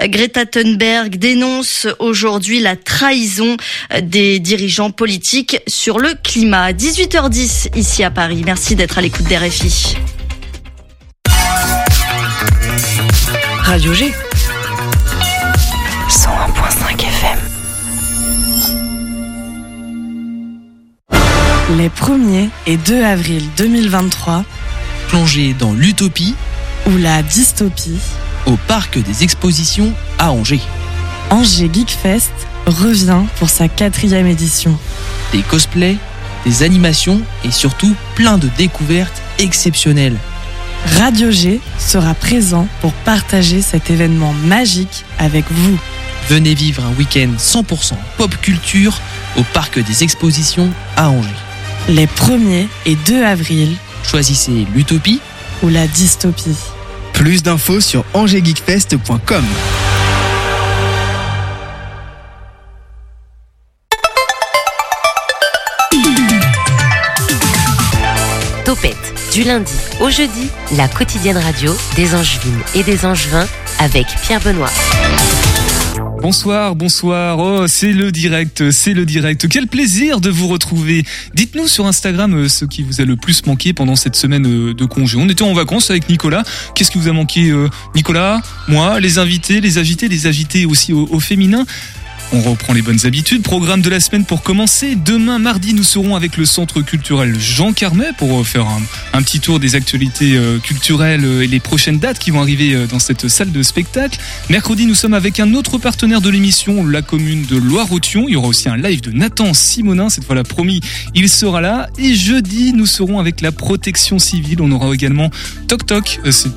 Greta Thunberg dénonce aujourd'hui la trahison des dirigeants politiques sur le climat. 18h10 ici à Paris. Merci d'être à l'écoute des RFI. Radio G. 101.5 FM. Les 1er et 2 avril 2023, Plongez dans l'utopie ou la dystopie, au parc des expositions à Angers. Angers Geek Fest revient pour sa quatrième édition. Des cosplays, des animations et surtout plein de découvertes exceptionnelles. Radio G sera présent pour partager cet événement magique avec vous. Venez vivre un week-end 100% pop culture au parc des expositions à Angers. Les 1er et 2 avril, Choisissez l'utopie ou la dystopie. Plus d'infos sur angersgeekfest.com. Topette, du lundi au jeudi, la quotidienne radio des Angevines et des Angevins avec Pierre Benoît. Bonsoir, bonsoir. Oh, c'est le direct, c'est le direct. Quel plaisir de vous retrouver. Dites-nous sur Instagram euh, ce qui vous a le plus manqué pendant cette semaine euh, de congé. On était en vacances avec Nicolas. Qu'est-ce qui vous a manqué, euh, Nicolas? Moi, les invités, les agités, les agités aussi au, au féminin. On reprend les bonnes habitudes. Programme de la semaine pour commencer. Demain, mardi, nous serons avec le Centre culturel Jean Carmet pour euh, faire un, petit tour des actualités euh, culturelles euh, et les prochaines dates qui vont arriver dans cette salle de spectacle. Mercredi, nous sommes avec un autre partenaire de l'émission, la commune de Loire-Othion. Il y aura aussi un live de Nathan Simonin. Cette fois-là, promis, il sera là. Et jeudi, nous serons avec la protection civile. On aura également Toc Toc. C'est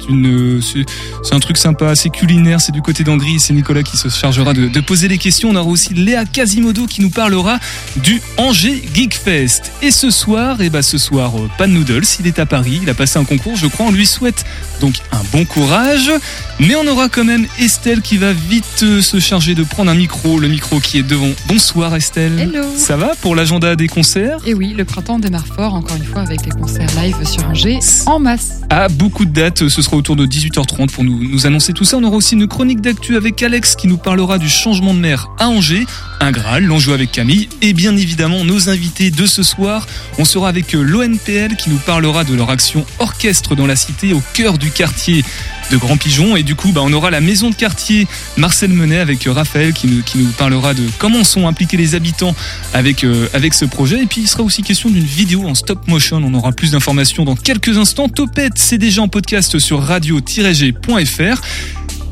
un truc sympa, c'est culinaire. C'est du côté d'Angry. C'est Nicolas qui se chargera de, poser les questions. On aura aussi Léa Quasimodo qui nous parlera du Angers Geek Fest. Et ce soir, et bah ce soir, euh, Pan Noodles, il est à Paris. Il a passé un concours. Je crois, on lui souhaite donc un bon courage. Mais on aura quand même Estelle qui va vite euh, se charger de prendre un micro, le micro qui est devant. Bonsoir Estelle. Hello. Ça va pour l'agenda des concerts? Et oui, le printemps démarre fort, encore une fois, avec les concerts live sur Angers en masse. Ah, beaucoup de dates, ce sera autour de 18h30 pour nous, nous annoncer tout ça. On aura aussi une chronique d'actu avec Alex qui nous parlera du changement de mer à Un Graal, l'enjeu avec Camille, et bien évidemment nos invités de ce soir. On sera avec euh, l'ONPL qui nous parlera de leur action orchestre dans la cité au cœur du quartier de Grand Pigeon. Et du coup bah, on aura la maison de quartier Marcel Menet avec euh, Raphaël qui nous, qui nous parlera de comment sont impliqués les habitants avec, euh, avec ce projet. Et puis il sera aussi question d'une vidéo en stop motion. On aura plus d'informations dans quelques instants. Topette c'est déjà en podcast sur radio-g.fr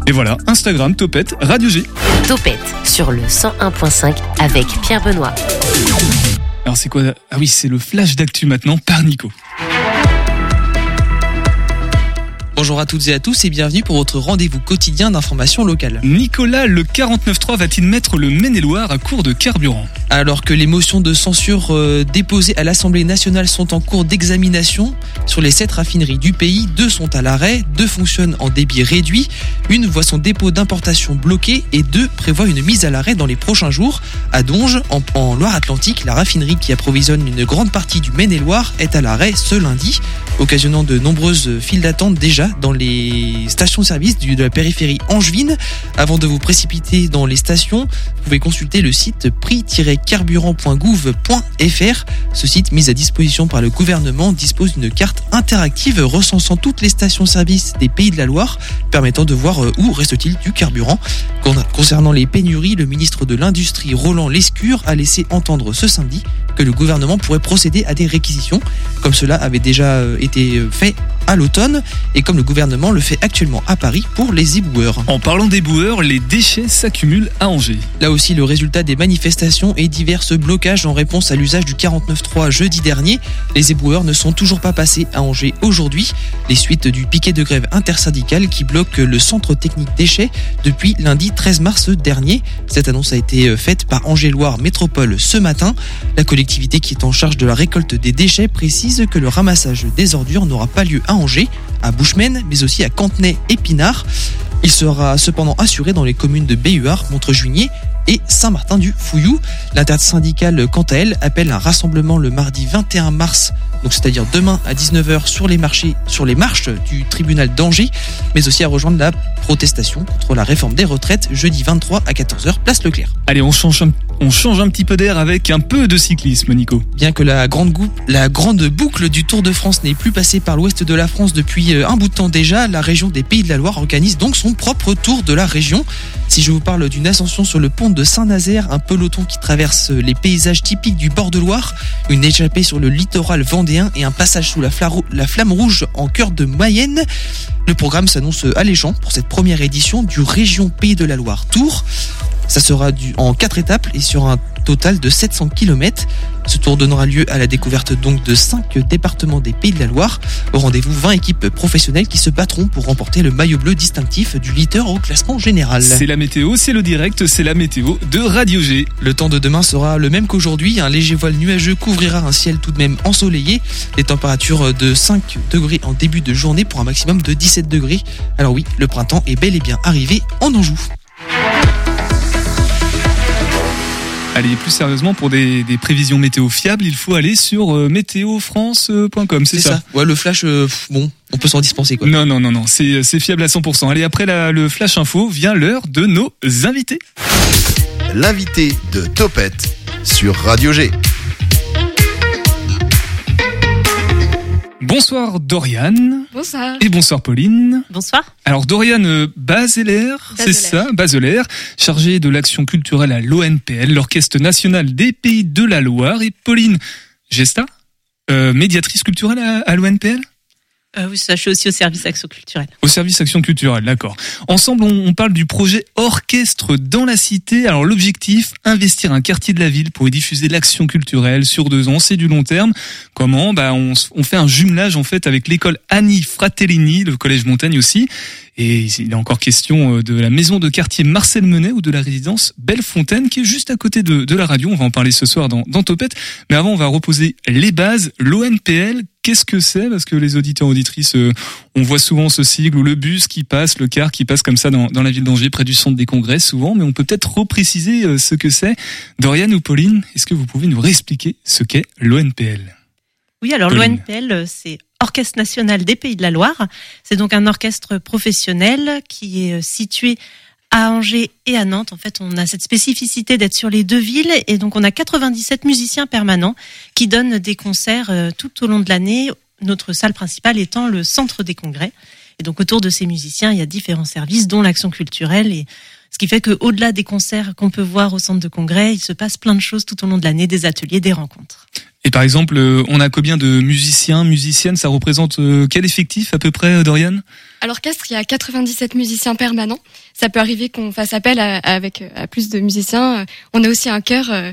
et voilà Instagram Topette Radio G. Topette sur le 101.5 avec Pierre Benoît. alors c'est quoi? Ah oui c'est le flash d'actu maintenant par Nico Bonjour à toutes et à tous et bienvenue pour votre rendez-vous quotidien d'information locale. Nicolas le 49.3 va-t-il mettre le Maine-et-Loire à court de carburant? Alors que les motions de censure euh, déposées à l'Assemblée nationale sont en cours d'examination, sur les sept raffineries du pays, deux sont à l'arrêt, deux fonctionnent en débit réduit, une voit son dépôt d'importation bloqué et deux prévoient une mise à l'arrêt dans les prochains jours. À Donge, en, en Loire-Atlantique, la raffinerie qui approvisionne une grande partie du Maine-et-Loire est à l'arrêt ce lundi, occasionnant de nombreuses files d'attente déjà dans les stations-service de la périphérie angevine. Avant de vous précipiter dans les stations, vous pouvez consulter le site prix-carburant.gouv.fr. Ce site, mis à disposition par le gouvernement, dispose d'une carte interactive recensant toutes les stations-service des Pays de la Loire, permettant de voir euh, où reste-t-il du carburant. Con- Concernant les pénuries, le ministre de l'Industrie, Roland Lescure, a laissé entendre ce samedi que le gouvernement pourrait procéder à des réquisitions, comme cela avait déjà euh, été euh, fait à l'automne, et comme le gouvernement le fait actuellement à Paris pour les éboueurs. En parlant des boueurs, les déchets s'accumulent à Angers. Là aussi, le résultat des manifestations et divers blocages en réponse à l'usage du 49.3 jeudi dernier. Les éboueurs ne sont toujours pas passés à Angers aujourd'hui. Les suites du piquet de grève intersyndical qui bloque le centre technique déchets depuis lundi 13 mars dernier. Cette annonce a été faite par Angers-Loire Métropole ce matin. La collectivité qui est en charge de la récolte des déchets précise que le ramassage des ordures n'aura pas lieu à Angers, à Bouchemen, mais aussi à Cantenay et Pinard. Il sera cependant assuré dans les communes de Béhuard, Montrejuigné et Saint-Martin-du-Fouillou. L'intersyndicale, quant à elle, appelle un rassemblement le mardi 21 mars, donc c'est-à-dire demain à 19h sur les marchés, sur les marches du tribunal d'Angers, mais aussi à rejoindre la protestation contre la réforme des retraites jeudi 23 à 14h, place Leclerc. Allez, on change un, on change un petit peu d'air avec un peu de cyclisme, Nico. Bien que la grande, la grande boucle du Tour de France n'ait plus passé par l'ouest de la France depuis euh, un bout de temps déjà, la région des Pays de la Loire organise donc son propre tour de la région. Si je vous parle d'une ascension sur le pont de Saint-Nazaire, un peloton qui traverse les paysages typiques du bord de Loire, une échappée sur le littoral vendéen et un passage sous la, flamme rouge en cœur de Mayenne, le programme s'annonce alléchant pour cette première édition du Région Pays de la Loire Tour. Ça sera du, en quatre étapes et sur un total de 700 km. Ce tour donnera lieu à la découverte donc de cinq départements des Pays de la Loire. Au rendez-vous, 20 équipes professionnelles qui se battront pour remporter le maillot bleu distinctif du leader au classement général. C'est la météo, c'est le direct, c'est la météo de Radio G. Le temps de demain sera le même qu'aujourd'hui. Un léger voile nuageux couvrira un ciel tout de même ensoleillé. Les températures de 5 degrés en début de journée pour un maximum de 17 degrés. Alors oui, le printemps est bel et bien arrivé en Anjou. Allez, plus sérieusement, pour des, des prévisions météo fiables, il faut aller sur euh, météofrance.com, c'est C'est ça, ça. Ouais, le flash, euh, pff, bon, on peut s'en dispenser quoi. Non, non, non, non, c'est c'est fiable à 100%. Allez, après la- le flash info, vient l'heure de nos invités. L'invité de Topette sur Radio G. Bonsoir Dorian Bonsoir. et bonsoir Pauline. Bonsoir. Alors Dorian euh, Bazeler, c'est ça, Bazeler, chargé de l'action culturelle à l'ONPL, l'Orchestre National des Pays de la Loire, et Pauline Gesta, euh, médiatrice culturelle à, à l'ONPL Euh, oui, ça, je suis aussi au service action culturelle. Au service action culturelle, d'accord. Ensemble, on, parle du projet Orchestre dans la cité. Alors l'objectif, investir un quartier de la ville pour y diffuser l'action culturelle sur deux ans, c'est du long terme. Comment? Bah, on, on fait un jumelage en fait avec l'école Annie Fratellini, le collège Montagne aussi. Et il est encore question euh, de la maison de quartier Marcel Menet ou de la résidence Bellefontaine qui est juste à côté de, de la radio. On va en parler ce soir dans, dans Topette. Mais avant, on va reposer les bases. L'ONPL, qu'est-ce que c'est? Parce que les auditeurs auditrices, euh, on voit souvent ce sigle ou le bus qui passe, le car qui passe comme ça dans, dans la ville d'Angers, près du centre des congrès souvent. Mais on peut peut-être repréciser euh, ce que c'est. Dorian ou Pauline, est-ce que vous pouvez nous réexpliquer ce qu'est l'ONPL Oui, alors l'ONPL, c'est Orchestre National des Pays de la Loire. C'est donc un orchestre professionnel qui est euh, situé à Angers et à Nantes. En fait, on a cette spécificité d'être sur les deux villes et donc on a 97 musiciens permanents qui donnent des concerts euh, tout au long de l'année. Notre salle principale étant le centre des congrès. Et donc autour de ces musiciens, il y a différents services, dont l'action culturelle. Et ce qui fait qu'au-delà des concerts qu'on peut voir au centre de congrès, il se passe plein de choses tout au long de l'année, des ateliers, des rencontres. Et par exemple, euh, on a combien de musiciens, musiciennes? Ça représente euh, quel effectif à peu près, euh, Dorian? À l'orchestre, il y a 97 musiciens permanents. Ça peut arriver qu'on fasse appel à, avec à plus de musiciens. On a aussi un chœur. euh,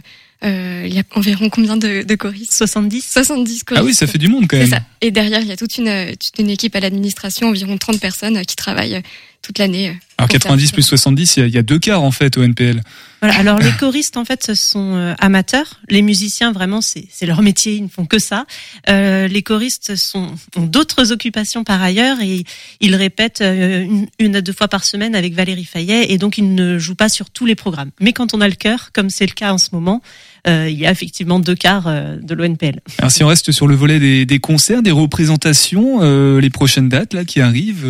il y a environ combien de, de choristes? 70 70 choristes. Ah oui, ça fait du monde quand C'est même. ça. Et derrière, il y a toute une, toute une équipe à l'administration, environ 30 personnes qui travaillent toute l'année. Alors pour 90 faire- plus 70, il y a- il y, a deux quarts en fait au NPL. Voilà. Alors les choristes en fait ce sont euh, amateurs. Les musiciens vraiment c'est leur métier, ils ne font que ça. Euh, les choristes sont ont d'autres occupations par ailleurs et ils répètent euh, une, une à deux fois par semaine avec Valérie Fayet et donc ils ne jouent pas sur tous les programmes. Mais quand on a le cœur, comme c'est le cas en ce moment, euh, il y a effectivement deux quarts euh, de l'ONPL. Alors si on reste sur le volet des, des concerts, des représentations, les prochaines dates là qui arrivent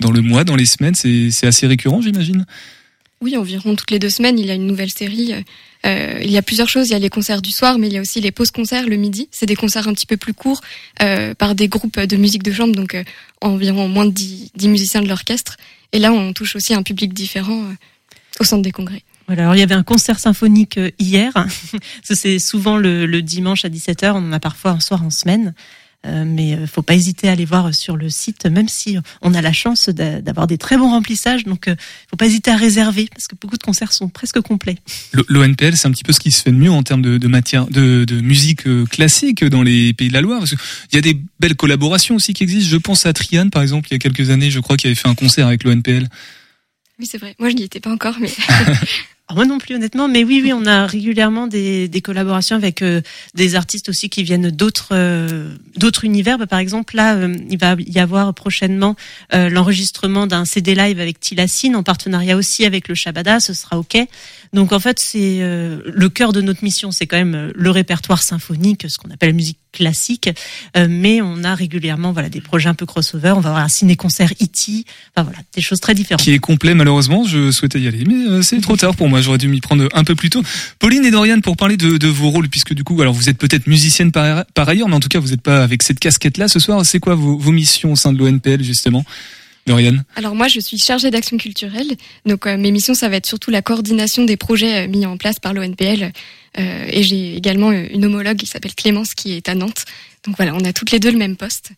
dans le mois, dans les semaines, c'est assez récurrent, j'imagine? Oui, environ toutes les deux semaines, il y a une nouvelle série. Euh, il y a plusieurs choses. Il y a les concerts du soir, mais il y a aussi les pauses concerts le midi. C'est des concerts un petit peu plus courts euh, par des groupes de musique de chambre, donc euh, environ moins de 10, 10 musiciens de l'orchestre. Et là, on touche aussi un public différent euh, au centre des congrès. Voilà, alors il y avait un concert symphonique euh, hier. C'est souvent le, le dimanche à 17h. On en a parfois un soir en semaine. Euh, mais euh, faut pas hésiter à aller voir sur le site, même si on a la chance d'a- d'avoir des très bons remplissages. Donc, euh, faut pas hésiter à réserver parce que beaucoup de concerts sont presque complets. Le- L'ONPL, c'est un petit peu ce qui se fait de mieux en termes de, de matière, de, de musique classique dans les pays de la Loire. Parce qu'il y a des belles collaborations aussi qui existent. Je pense à Trian, par exemple, il y a quelques années, je crois, qui avait fait un concert avec l'ONPL. Oui, c'est vrai. Moi, je n'y étais pas encore, mais moi non plus honnêtement, mais oui, oui, on a régulièrement des, des collaborations avec euh, des artistes aussi qui viennent d'autres euh, d'autres univers. Bah, par exemple, là, euh, il va y avoir prochainement l'enregistrement d'un CD live avec Tilassine en partenariat aussi avec le Shabada. Ce sera ok. Donc en fait, c'est le cœur de notre mission, c'est quand même le répertoire symphonique, ce qu'on appelle la musique classique, mais on a régulièrement voilà des projets un peu crossover. On va avoir un ciné-concert E.T. Enfin voilà, des choses très différentes. Qui est complet malheureusement. Je souhaitais y aller, mais c'est trop tard pour moi j'aurais dû m'y prendre un peu plus tôt. Pauline et Dorian, pour parler de, vos rôles, puisque du coup, alors vous êtes peut-être musicienne par, par, ailleurs, mais en tout cas, vous n'êtes pas avec cette casquette-là ce soir. C'est quoi vos, vos missions au sein de l'ONPL, justement? Alors moi, je suis chargée d'action culturelle. Donc euh, mes missions, ça va être surtout la coordination des projets euh, mis en place par l'ONPL. Euh, et j'ai également une homologue qui s'appelle Clémence qui est à Nantes. Donc voilà, on a toutes les deux le même poste.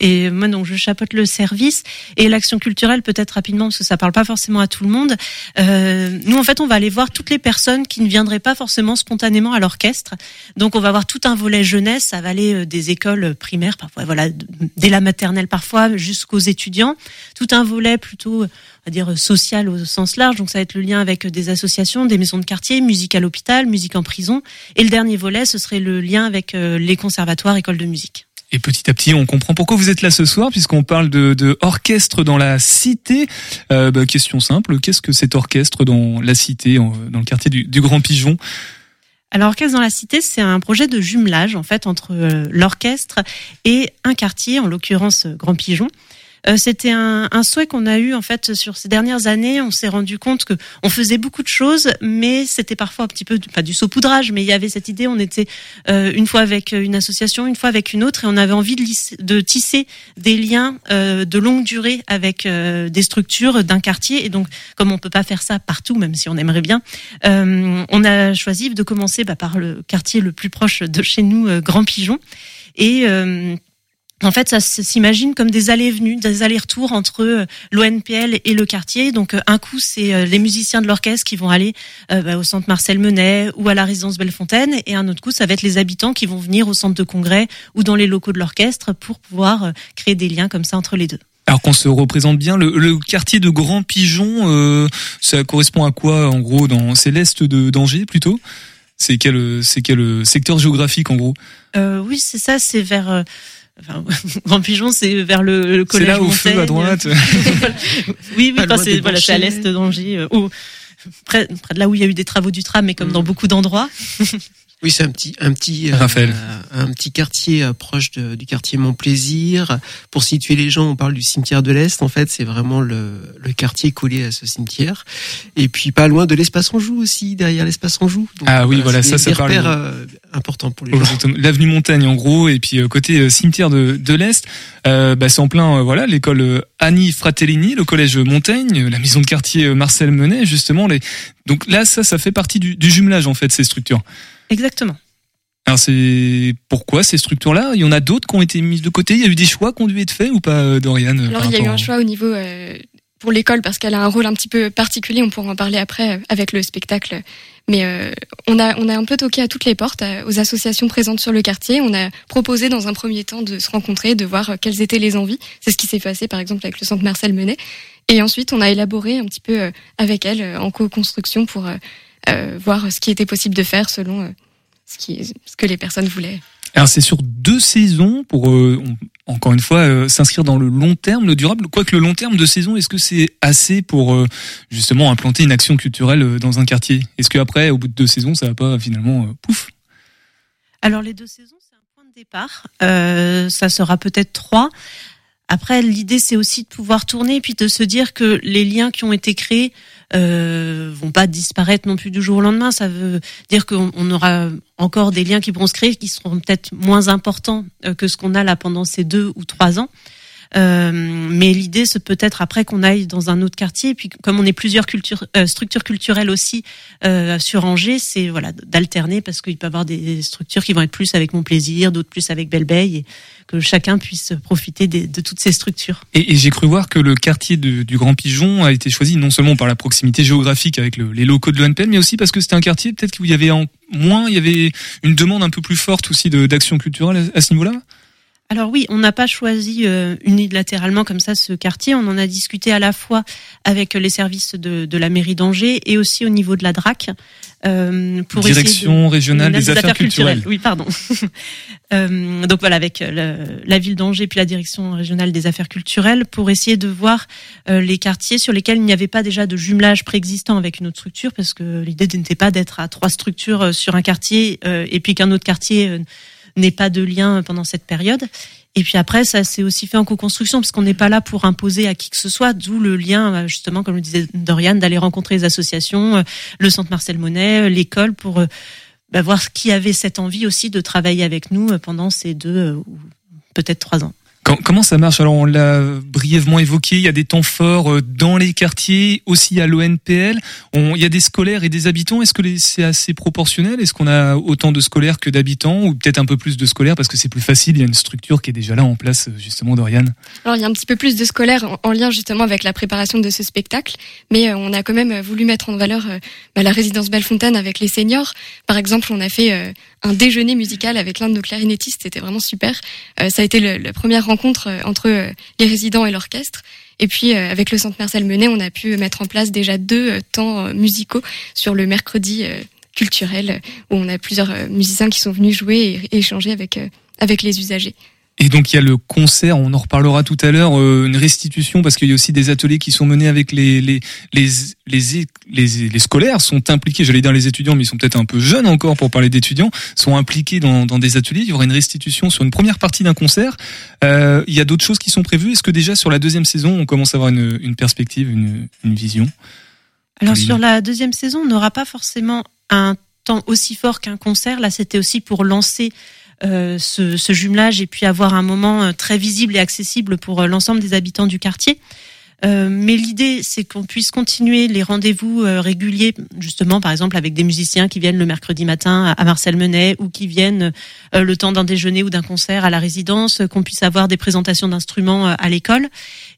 Et moi, donc, je chapeaute le service et l'action culturelle, peut-être rapidement, parce que ça parle pas forcément à tout le monde. Euh, nous, en fait, on va aller voir toutes les personnes qui ne viendraient pas forcément spontanément à l'orchestre. Donc, on va voir tout un volet jeunesse. Ça va aller euh, des écoles primaires, parfois, voilà, dès la maternelle, parfois, jusqu'aux étudiants. Tout un volet plutôt, on va dire, social au sens large. Donc, ça va être le lien avec des associations, des maisons de quartier, musique à l'hôpital, musique en prison. Et le dernier volet, ce serait le lien avec euh, les conservatoires, écoles de musique. Et petit à petit, on comprend pourquoi vous êtes là ce soir, puisqu'on parle de, de, orchestre dans la cité. Euh, bah, question simple, qu'est-ce que cet orchestre dans la cité, dans le quartier du, Grand Pigeon? Alors, Orchestre dans la Cité, c'est un projet de jumelage en fait entre euh, l'orchestre et un quartier, en l'occurrence Grand Pigeon. Euh, c'était un, un, souhait qu'on a eu en fait sur ces dernières années. On s'est rendu compte que on faisait beaucoup de choses, mais c'était parfois un petit peu pas du saupoudrage, mais il y avait cette idée. On était euh, une fois avec une association, une fois avec une autre, et on avait envie de, de tisser des liens euh, de longue durée avec des structures d'un quartier. Et donc, comme on peut pas faire ça partout, même si on aimerait bien, on a choisi de commencer bah, par le quartier le plus proche de chez nous, Grand Pigeon. Et en fait, ça s'imagine comme des allées-venues, des allers-retours entre euh, l'ONPL et le quartier. Donc, euh, un coup, c'est euh, les musiciens de l'orchestre qui vont aller bah, au centre Marcel Menet ou à la résidence Bellefontaine, et un autre coup, ça va être les habitants qui vont venir au centre de congrès ou dans les locaux de l'orchestre pour pouvoir créer des liens comme ça entre les deux. Alors qu'on se représente bien, le, quartier de Grand Pigeon, ça correspond à quoi en gros dans C'est l'est de d'Angers plutôt? C'est quel c'est quel secteur géographique en gros? Oui, c'est ça, c'est vers Enfin, Grand Pigeon, c'est vers le, collège. C'est là au feu à droite. oui, oui, c'est voilà, à l'est d'Angers, euh, près, près de là où il y a eu des travaux du tram, mais comme dans mm. beaucoup d'endroits. Oui, c'est un petit, un petit, euh, un petit quartier euh, proche du quartier Montplaisir. Pour situer les gens, on parle du cimetière de l'Est. En fait, c'est vraiment le, le quartier collé à ce cimetière. Et puis pas loin de l'espace Anjou aussi, derrière l'espace Anjou. ah oui, voilà, ça, ça parle. Euh, important pour les gens. L'avenue Montagne, en gros, et puis côté cimetière de, de l'Est, euh, bah, c'est en plein, voilà, l'école Annie Fratellini, le collège Montaigne, la maison de quartier Marcel Menet, justement. Les... Donc là, ça, ça fait partie du, du jumelage en fait, ces structures. Exactement. Alors c'est pourquoi ces structures-là? Il y en a d'autres qui ont été mises de côté? Il y a eu des choix qui ont dû être faits ou pas, euh, Dorian euh, Alors il y a eu un choix au niveau euh, pour l'école parce qu'elle a un rôle un petit peu particulier. On pourra en parler après avec le spectacle. Mais on a on a un peu toqué à toutes les portes aux associations présentes sur le quartier. On a proposé dans un premier temps de se rencontrer, de voir quelles étaient les envies. C'est ce qui s'est passé par exemple avec le centre Marcel Menet. Et ensuite on a élaboré un petit peu avec elle en co-construction pour voir ce qui était possible de faire selon ce, qui, ce que les personnes voulaient. Alors c'est sur deux saisons pour euh, encore une fois euh, s'inscrire dans le long terme, le durable. Quoique le long terme de saison, est-ce que c'est assez pour euh, justement implanter une action culturelle dans un quartier? Est-ce qu'après, au bout de deux saisons, ça va pas finalement pouf? Alors les deux saisons, c'est un point de départ. ça sera peut-être trois. Après, l'idée, c'est aussi de pouvoir tourner et puis de se dire que les liens qui ont été créés euh, vont pas disparaître non plus du jour au lendemain. Ça veut dire qu'on aura encore des liens qui pourront se créer, qui seront peut-être moins importants euh, que ce qu'on a là pendant ces deux ou trois ans. Euh, mais l'idée, c'est peut-être après qu'on aille dans un autre quartier. Et puis, comme on est plusieurs cultures, euh, structures culturelles aussi euh, sur Angers, c'est voilà d'alterner parce qu'il peut y avoir des structures qui vont être plus avec Mon Plaisir, d'autres plus avec Belle et que chacun puisse profiter de toutes ces structures. Et, j'ai cru voir que le quartier du Grand Pigeon a été choisi non seulement par la proximité géographique avec les locaux de l'ONPL, mais aussi parce que c'était un quartier peut-être où il y avait en, moins, il y avait une demande un peu plus forte aussi d'action culturelle à ce niveau-là? Alors oui, on n'a pas choisi euh, unilatéralement comme ça ce quartier. On en a discuté à la fois avec les services de, de la mairie d'Angers et aussi au niveau de la DRAC. Euh, pour Direction de, régionale des, affaires, culturelles. Oui, pardon. euh, donc voilà, avec le, la ville d'Angers puis la direction régionale des affaires culturelles pour essayer de voir euh, les quartiers sur lesquels il n'y avait pas déjà de jumelage préexistant avec une autre structure, parce que l'idée n'était pas d'être à trois structures euh, sur un quartier et puis qu'un autre quartier n'ait pas de lien pendant cette période. Et puis après, ça s'est aussi fait en co-construction, parce qu'on n'est pas là pour imposer à qui que ce soit, d'où le lien, euh, justement, comme le disait Dorian, d'aller rencontrer les associations, euh, le centre Marcel Monet, euh, l'école, pour bah, voir qui avait cette envie aussi de travailler avec nous pendant ces deux ou peut-être trois ans comment ça marche? Alors on l'a brièvement évoqué, il y a des temps forts euh, dans les quartiers, aussi à l'ONPL. Il y a des scolaires et des habitants. Est-ce que c'est assez proportionnel? Est-ce qu'on a autant de scolaires que d'habitants ou peut-être un peu plus de scolaires? Parce que c'est plus facile Il y a une structure qui est déjà là en place justement, Dorian. Alors il y a un petit peu plus de scolaires en, lien justement avec la préparation de ce spectacle, mais euh, on a quand même voulu mettre en valeur euh, bah, la résidence Bellefontaine avec les seniors. Par exemple, on a fait un déjeuner musical avec l'un de nos clarinettistes. C'était vraiment super. ça a été la première rencontre euh, entre euh, les résidents et l'orchestre. Et puis euh, avec le Centre Marcel Menet, on a pu mettre en place déjà deux temps musicaux sur le mercredi culturel où on a plusieurs musiciens qui sont venus jouer et échanger avec avec les usagers. Et donc il y a le concert, on en reparlera tout à l'heure, euh, une restitution parce qu'il y a aussi des ateliers qui sont menés avec les les les les, les, les scolaires sont impliqués. J'allais dire les étudiants, mais ils sont peut-être un peu jeunes encore pour parler d'étudiants, sont impliqués dans, dans des ateliers. Il y aura une restitution sur une première partie d'un concert. Euh, il y a d'autres choses qui sont prévues. Est-ce que déjà sur la deuxième saison, on commence à avoir une, une perspective, une, une vision? Alors sur la deuxième saison, on n'aura pas forcément un temps aussi fort qu'un concert. Là, c'était aussi pour lancer euh, ce, ce, jumelage et puis avoir un moment euh, très visible et accessible pour euh, l'ensemble des habitants du quartier. Euh, mais l'idée, c'est qu'on puisse continuer les rendez-vous réguliers, justement, par exemple, avec des musiciens qui viennent le mercredi matin à Marcel Menet ou qui viennent le temps d'un déjeuner ou d'un concert à la résidence, qu'on puisse avoir des présentations d'instruments à l'école.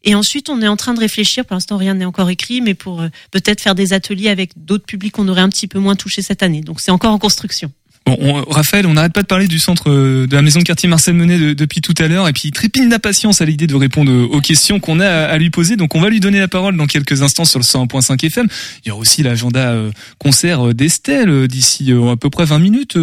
Et ensuite, on est en train de réfléchir, pour l'instant rien n'est encore écrit, mais pour peut-être faire des ateliers avec d'autres publics qu'on aurait un petit peu moins touchés cette année. Donc c'est encore en construction. Bon, on, Raphaël, on n'arrête pas de parler du centre euh, de la maison de quartier Marcel Menet depuis tout à l'heure, et puis il trépigne d'impatience à l'idée de répondre aux questions qu'on a à, lui poser. Donc on va lui donner la parole dans quelques instants sur le 101.5 FM. Il y aura aussi l'agenda euh, concert euh, d'Estelle d'ici à peu près 20 minutes.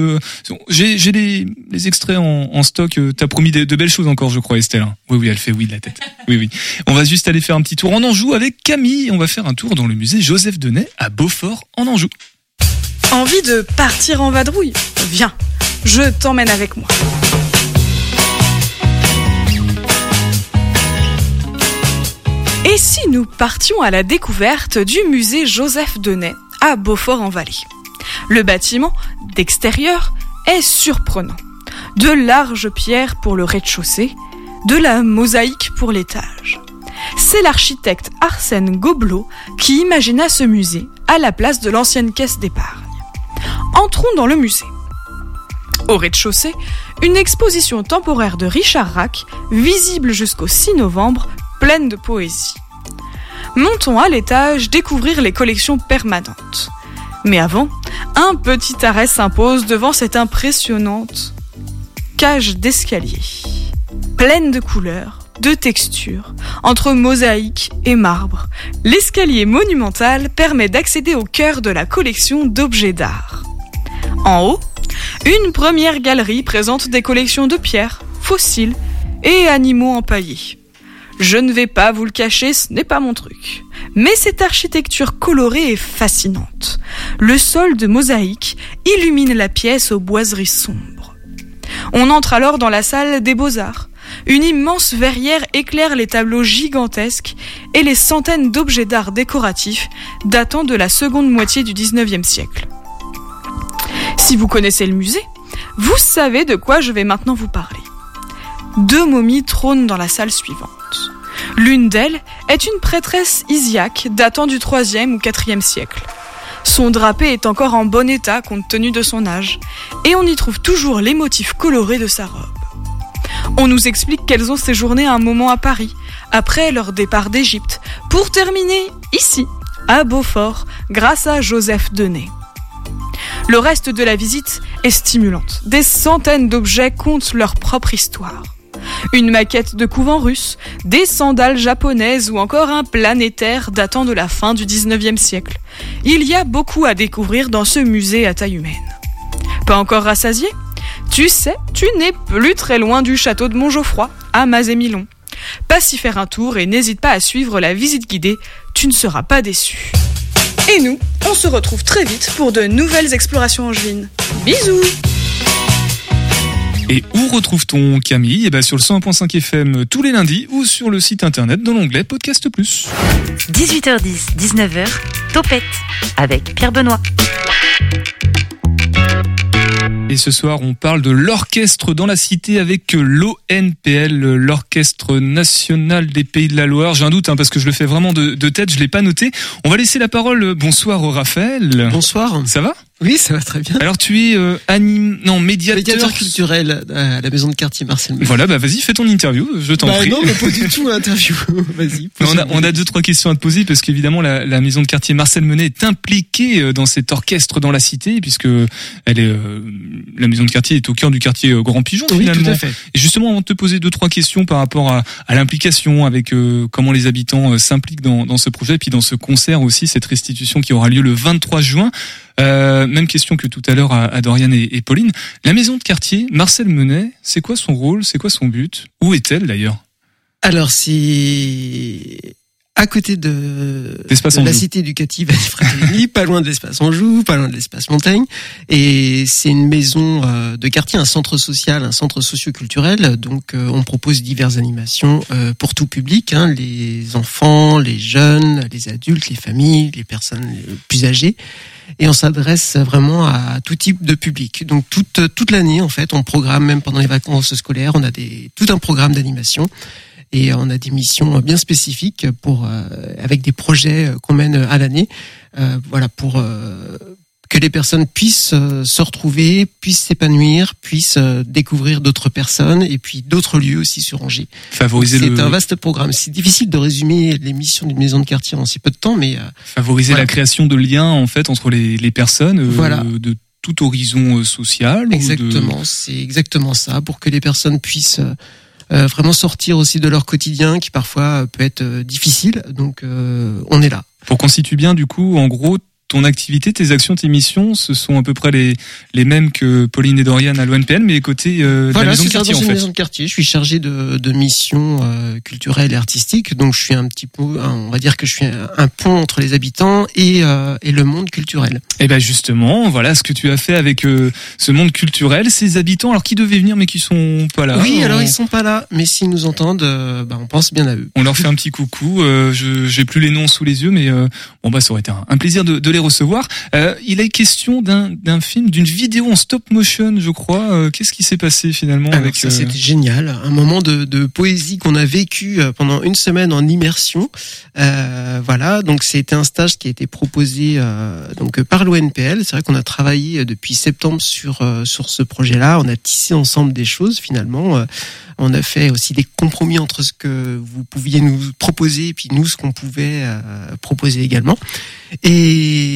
J'ai les, extraits en, stock. T'as promis de, de, belles choses encore, je crois, Estelle. Hein. Oui, oui, elle fait oui de la tête. Oui, oui. On va juste aller faire un petit tour en Anjou avec Camille. On va faire un tour dans le musée Joseph Denet à Beaufort en Anjou. Envie de partir en vadrouille Viens, je t'emmène avec moi. Et si nous partions à la découverte du musée Joseph Denet à Beaufort-en-Vallée Le bâtiment, d'extérieur, est surprenant. De larges pierres pour le rez-de-chaussée, de la mosaïque pour l'étage. C'est l'architecte Arsène Gobelot qui imagina ce musée à la place de l'ancienne caisse d'épargne. Entrons dans le musée. Au rez-de-chaussée, une exposition temporaire de Richard Rack, visible jusqu'au 6 novembre, pleine de poésie. Montons à l'étage découvrir les collections permanentes. Mais avant, un petit arrêt s'impose devant cette impressionnante cage d'escalier. Pleine de couleurs, de textures, entre mosaïque et marbre. L'escalier monumental permet d'accéder au cœur de la collection d'objets d'art. En haut, une première galerie présente des collections de pierres, fossiles et animaux empaillés. Je ne vais pas vous le cacher, ce n'est pas mon truc. Mais cette architecture colorée est fascinante. Le sol de mosaïque illumine la pièce aux boiseries sombres. On entre alors dans la salle des beaux-arts. Une immense verrière éclaire les tableaux gigantesques et les centaines d'objets d'art décoratifs datant de la seconde moitié du 19e siècle. Si vous connaissez le musée, vous savez de quoi je vais maintenant vous parler. Deux momies trônent dans la salle suivante. L'une d'elles est une prêtresse isiaque datant du 3e ou 4e siècle. Son drapé est encore en bon état compte tenu de son âge, et on y trouve toujours les motifs colorés de sa robe. On nous explique qu'elles ont séjourné un moment à Paris, après leur départ d'Égypte, pour terminer ici, à Beaufort, grâce à Joseph Denet. Le reste de la visite est stimulante. Des centaines d'objets comptent leur propre histoire. Une maquette de couvent russe, des sandales japonaises ou encore un planétaire datant de la fin du 19e siècle. Il y a beaucoup à découvrir dans ce musée à taille humaine. Pas encore rassasié? Tu sais, tu n'es plus très loin du château de Montgeoffroy, à Mazémilon. Passe y faire un tour et n'hésite pas à suivre la visite guidée, tu ne seras pas déçu. Et nous, on se retrouve très vite pour de nouvelles explorations angevines. Bisous Et où retrouve-t-on Camille? Eh ben sur le 101.5 FM tous les lundis ou sur le site internet dans l'onglet Podcast Plus. 18h10, 19h, Topette avec Pierre Benoît. Et ce soir, on parle de l'orchestre dans la cité avec l'ONPL, l'Orchestre National des Pays de la Loire. J'ai un doute hein, parce que je le fais vraiment de, de tête, je l'ai pas noté. On va laisser la parole. Bonsoir Raphaël. Bonsoir. Ça va? Oui, ça va très bien. Alors tu es euh, anime, non médiateur, Médiateur culturel à la maison de quartier Marcel. Meunet. Voilà, bah vas-y, fais ton interview, je t'en Bah prie. non, mais pas du tout interview. Vas-y. On, a, on a deux trois questions à te poser parce qu'évidemment la, la maison de quartier Marcel Menet est impliquée euh, dans cet orchestre dans la cité puisque elle est euh, la maison de quartier est au cœur du quartier euh, Grand Pigeon Oui, finalement. tout à fait. Et justement avant de te poser deux trois questions par rapport à, à l'implication avec euh, comment les habitants euh, s'impliquent dans, dans ce projet et puis dans ce concert aussi cette restitution qui aura lieu le 23 juin. Euh, même question que tout à l'heure à, Dorian et, et Pauline. La maison de quartier Marcel Menet, c'est quoi son rôle, c'est quoi son but? Où est-elle d'ailleurs? Alors c'est à côté de, la cité éducative Fratellini, pas loin de l'espace Anjou, pas loin de l'espace Montaigne. Et c'est une maison euh, de quartier, un centre social, un centre socioculturel. Donc euh, on propose diverses animations euh, pour tout public, hein, les enfants, les jeunes, les adultes, les familles, les personnes plus âgées. Et on s'adresse vraiment à tout type de public. Donc toute toute l'année en fait, on programme même pendant les vacances scolaires, on a des tout un programme d'animation et on a des missions bien spécifiques pour euh, avec des projets qu'on mène à l'année euh, voilà pour euh, que les personnes puissent se retrouver, puissent s'épanouir, puissent découvrir d'autres personnes et puis d'autres lieux aussi sur Angers. Favoriser C'est le un vaste programme. C'est difficile de résumer les missions d'une maison de quartier en si peu de temps, mais favoriser Voilà. la création de liens en fait entre les, les personnes euh, Voilà. de tout horizon social. de- Exactement, c'est exactement ça, pour que les personnes puissent vraiment sortir aussi de leur quotidien qui parfois euh, peut être euh, difficile. Donc euh, on est là. Pour qu'on situe bien, du coup, en gros, ton activité, tes actions, tes missions, ce sont à peu près les, les mêmes que Pauline et Dorian à l'ONPL, mais côté euh, de la Voilà, maison de quartier en fait. maison de quartier. Je suis chargé de, de missions euh, culturelles et artistiques, donc je suis un petit peu, on va dire que je suis un, pont entre les habitants et, euh, et le monde culturel. Et ben justement, voilà ce que tu as fait avec euh, ce monde culturel, ces habitants, alors qui devaient venir mais qui sont pas là. oui, alors ils sont pas là, mais s'ils nous entendent, euh, bah, on pense bien à eux. On leur fait un petit coucou. Euh, je j'ai plus les noms sous les yeux, mais euh, bon bah ça aurait été un, un plaisir de, de les recevoir. Euh, il est question d'un film, d'une vidéo en stop motion, je crois. Euh, Qu'est-ce qui s'est passé finalement Alors avec ça, euh, c'était génial, un moment de, de poésie qu'on a vécu pendant une semaine en immersion. Voilà, donc c'était un stage qui a été proposé donc par l'ONPL. C'est vrai qu'on a travaillé depuis septembre sur sur ce projet-là. On a tissé ensemble des choses finalement. On a fait aussi des compromis entre ce que vous pouviez nous proposer et puis nous ce qu'on pouvait proposer également. Et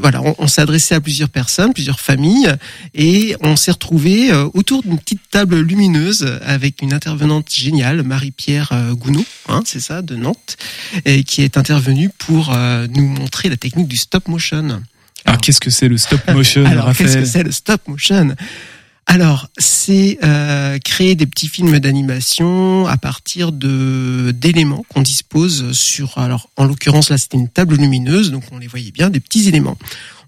voilà, on, on s'est adressé à plusieurs personnes, plusieurs familles, et on s'est retrouvé euh, autour d'une petite table lumineuse avec une intervenante géniale, Marie-Pierre euh, Gounod, hein, c'est ça, de Nantes, et qui est intervenue pour euh, nous montrer la technique du stop motion. Alors qu'est-ce que c'est le stop motion, Alors, Raphaël qu'est-ce que c'est le stop motion? Alors, c'est euh, créer des petits films d'animation à partir de d'éléments qu'on dispose sur. Alors, en l'occurrence, là, c'était une table lumineuse, donc on les voyait bien, des petits éléments.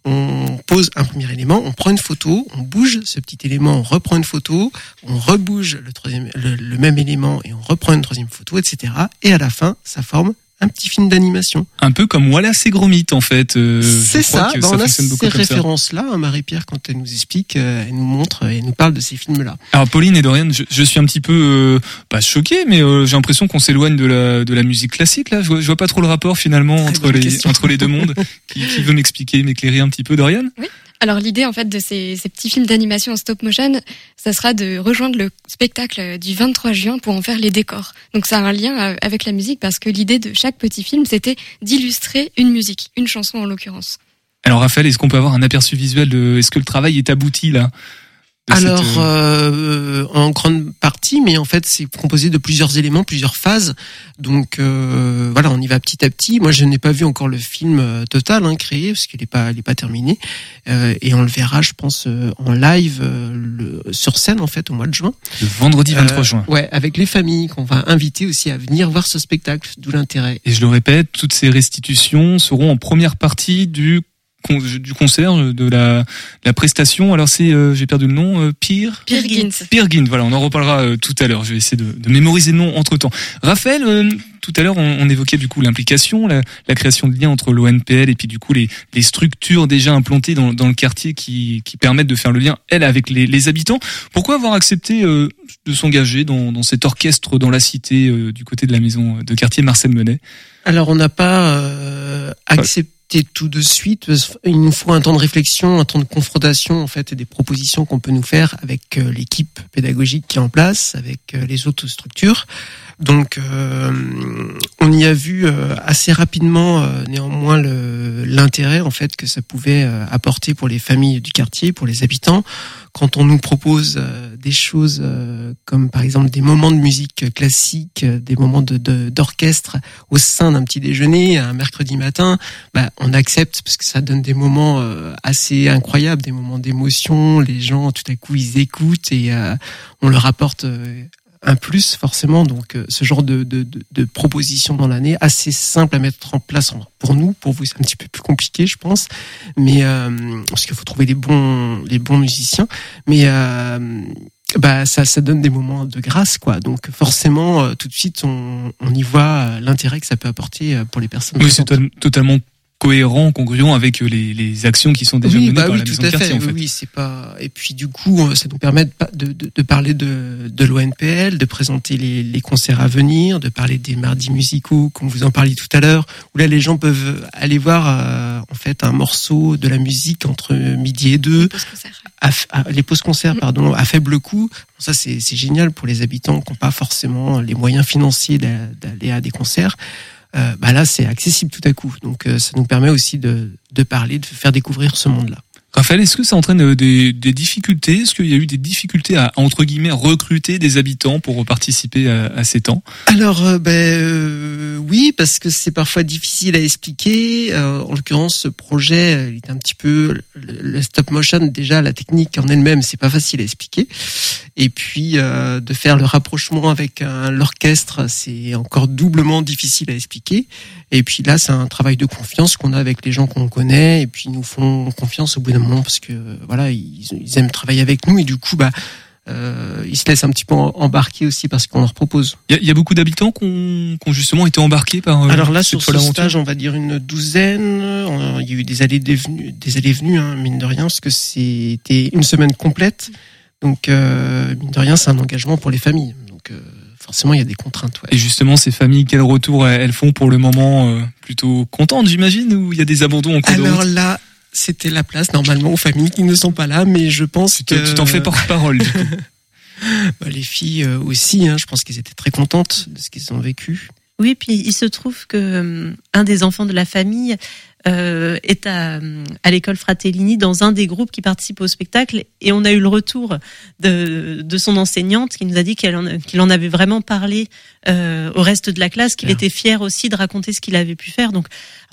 On pose un premier élément, on prend une photo, on bouge ce petit élément, on reprend une photo, on rebouge le troisième, le, le même élément et on reprend une troisième photo, etc. Et à la fin, ça forme un petit film d'animation. Un peu comme Wallace et Gromit en fait. Euh, C'est ça, que ben, on a fonctionne beaucoup ces ça. références-là. hein, Marie-Pierre, quand elle nous explique, euh, elle nous montre, euh, elle nous parle de ces films-là. Alors Pauline et Dorian, je, je suis un petit peu euh, pas choqué, mais euh, j'ai l'impression qu'on s'éloigne de la de la musique classique là. Je vois, je vois pas trop le rapport finalement entre bonne les question. entre les deux mondes. qui, qui veut m'expliquer, m'éclairer un petit peu, Dorian? Oui. Alors l'idée en fait de ces, petits films d'animation en stop motion, ça sera de rejoindre le spectacle du 23 juin pour en faire les décors. Donc ça a un lien euh, avec la musique parce que l'idée de chaque petit film c'était d'illustrer une musique, une chanson en l'occurrence. Alors Raphaël, est-ce qu'on peut avoir un aperçu visuel de est-ce que le travail est abouti là? Alors, euh, en grande partie, mais en fait, c'est composé de plusieurs éléments, plusieurs phases. Donc, euh, voilà, on y va petit à petit. Moi, je n'ai pas vu encore le film total hein, créé parce qu'il n'est pas, il est pas terminé, euh, et on le verra, je pense, en live le, sur scène en fait au mois de juin. Le vendredi 23 juin. Ouais, avec les familles qu'on va inviter aussi à venir voir ce spectacle, d'où l'intérêt. Et je le répète, toutes ces restitutions seront en première partie du du concert, de la, la prestation. Alors c'est, euh, j'ai perdu le nom, euh, Pierre Gint. Pierre Gint, voilà, on en reparlera euh, tout à l'heure. Je vais essayer de, de mémoriser le nom entre temps. Raphaël, euh, tout à l'heure, on, on, évoquait du coup l'implication, la, la, création de liens entre l'ONPL et puis du coup les, les structures déjà implantées dans, dans, le quartier qui, qui permettent de faire le lien, elle, avec les, les habitants. Pourquoi avoir accepté de s'engager dans, dans, cet orchestre dans la cité du côté de la maison de quartier Marcel Menet? Alors on n'a pas accepté tout de suite. Il nous faut un temps de réflexion, un temps de confrontation en fait, et des propositions qu'on peut nous faire avec euh, l'équipe pédagogique qui est en place, avec euh, les autres structures. Donc, euh, on y a vu assez rapidement, néanmoins, l'intérêt en fait que ça pouvait apporter pour les familles du quartier, pour les habitants quand on nous propose euh, des choses euh, comme par exemple des moments de musique classique, euh, des moments de d'orchestre au sein d'un petit déjeuner un mercredi matin, bah, on accepte parce que ça donne des moments assez incroyables, des moments d'émotion. Les gens tout à coup ils écoutent et on leur apporte un plus forcément. Donc euh, ce genre de, de, de, de proposition dans l'année, assez simple à mettre en place pour nous. Pour vous, c'est un petit peu plus compliqué, je pense, mais euh, parce qu'il faut trouver les bons les bons musiciens. Mais euh, bah ça, ça donne des moments de grâce, quoi. Donc forcément, tout de suite, on, on y voit l'intérêt que ça peut apporter pour les personnes. Oui, c'est totalement cohérent, congruent avec euh, les, les actions qui sont déjà menées bah par oui, la tout maison à de quartier. fait. En fait. Oui, c'est pas. Et puis du coup, euh, ça nous permet de, de, de, parler de, de l'ONPL, de présenter les, les, concerts à venir, de parler des mardis musicaux, comme vous en parliez tout à l'heure, où là les gens peuvent aller voir euh, en fait un morceau de la musique entre midi et deux. Les pauses-concerts, mm. pardon, à faible coût. Ça, c'est génial pour les habitants qui n'ont pas forcément les moyens financiers d'aller à des concerts. Euh, bah là c'est accessible tout à coup. Donc euh, ça nous permet aussi de, de parler, de faire découvrir ce monde-là. Raphaël, est-ce que ça entraîne euh, des, des difficultés? Est-ce qu'il y a eu des difficultés à entre guillemets recruter des habitants pour participer à, à ces temps? Alors, euh, ben euh, oui, parce que c'est parfois difficile à expliquer. Euh, en l'occurrence, ce projet, il est un petit peu le, stop motion. Déjà, la technique en elle-même, c'est pas facile à expliquer. Et puis, de faire le rapprochement avec l'orchestre, c'est encore doublement difficile à expliquer. Et puis là, c'est un travail de confiance qu'on a avec les gens qu'on connaît, et puis ils nous font confiance au bout d'un parce que voilà ils, ils, aiment travailler avec nous et du coup bah euh, ils se laissent un petit peu embarquer aussi parce qu'on leur propose. Il y, y, a beaucoup d'habitants qui ont, justement été embarqués par. Euh, Alors là, sur ce stage, on va dire une douzaine. Il y a eu des allées des venues, des allées venues, hein, mine de rien, parce que c'était une semaine complète. Donc euh, mine de rien, c'est un engagement pour les familles. Donc euh, forcément, il y a des contraintes. Ouais. Et justement, ces familles, quel retour elles font pour le moment euh, Plutôt contentes, j'imagine, ou il y a des abandons en cours Alors là, c'était la place normalement aux familles qui ne sont pas là, mais je pense que tu t'en fais porte-parole. bah, les filles euh, aussi, hein, je pense qu'elles étaient très contentes de ce qu'ils ont vécu. Oui, puis il se trouve que euh, un des enfants de la famille euh, est à, à l'école Fratellini dans un des groupes qui participe au spectacle et on a eu le retour de, de son enseignante qui nous a dit qu'il en, qu'il en avait vraiment parlé euh, au reste de la classe, qu'il était fier aussi de raconter ce qu'il avait pu faire. Donc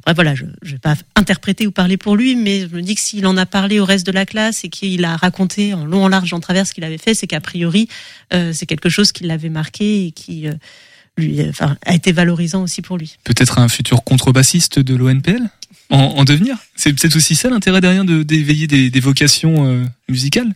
après voilà, je ne vais pas interpréter ou parler pour lui, mais je me dis que s'il en a parlé au reste de la classe et qu'il a raconté en long, en large, en travers ce qu'il avait fait, c'est qu'a priori euh, c'est quelque chose qui l'avait marqué et qui euh, lui, enfin, a été valorisant aussi pour lui. Peut-être un futur contrebassiste de l'ONPL en, en, devenir? C'est peut-être aussi ça l'intérêt derrière d'éveiller des, des, vocations euh, musicales?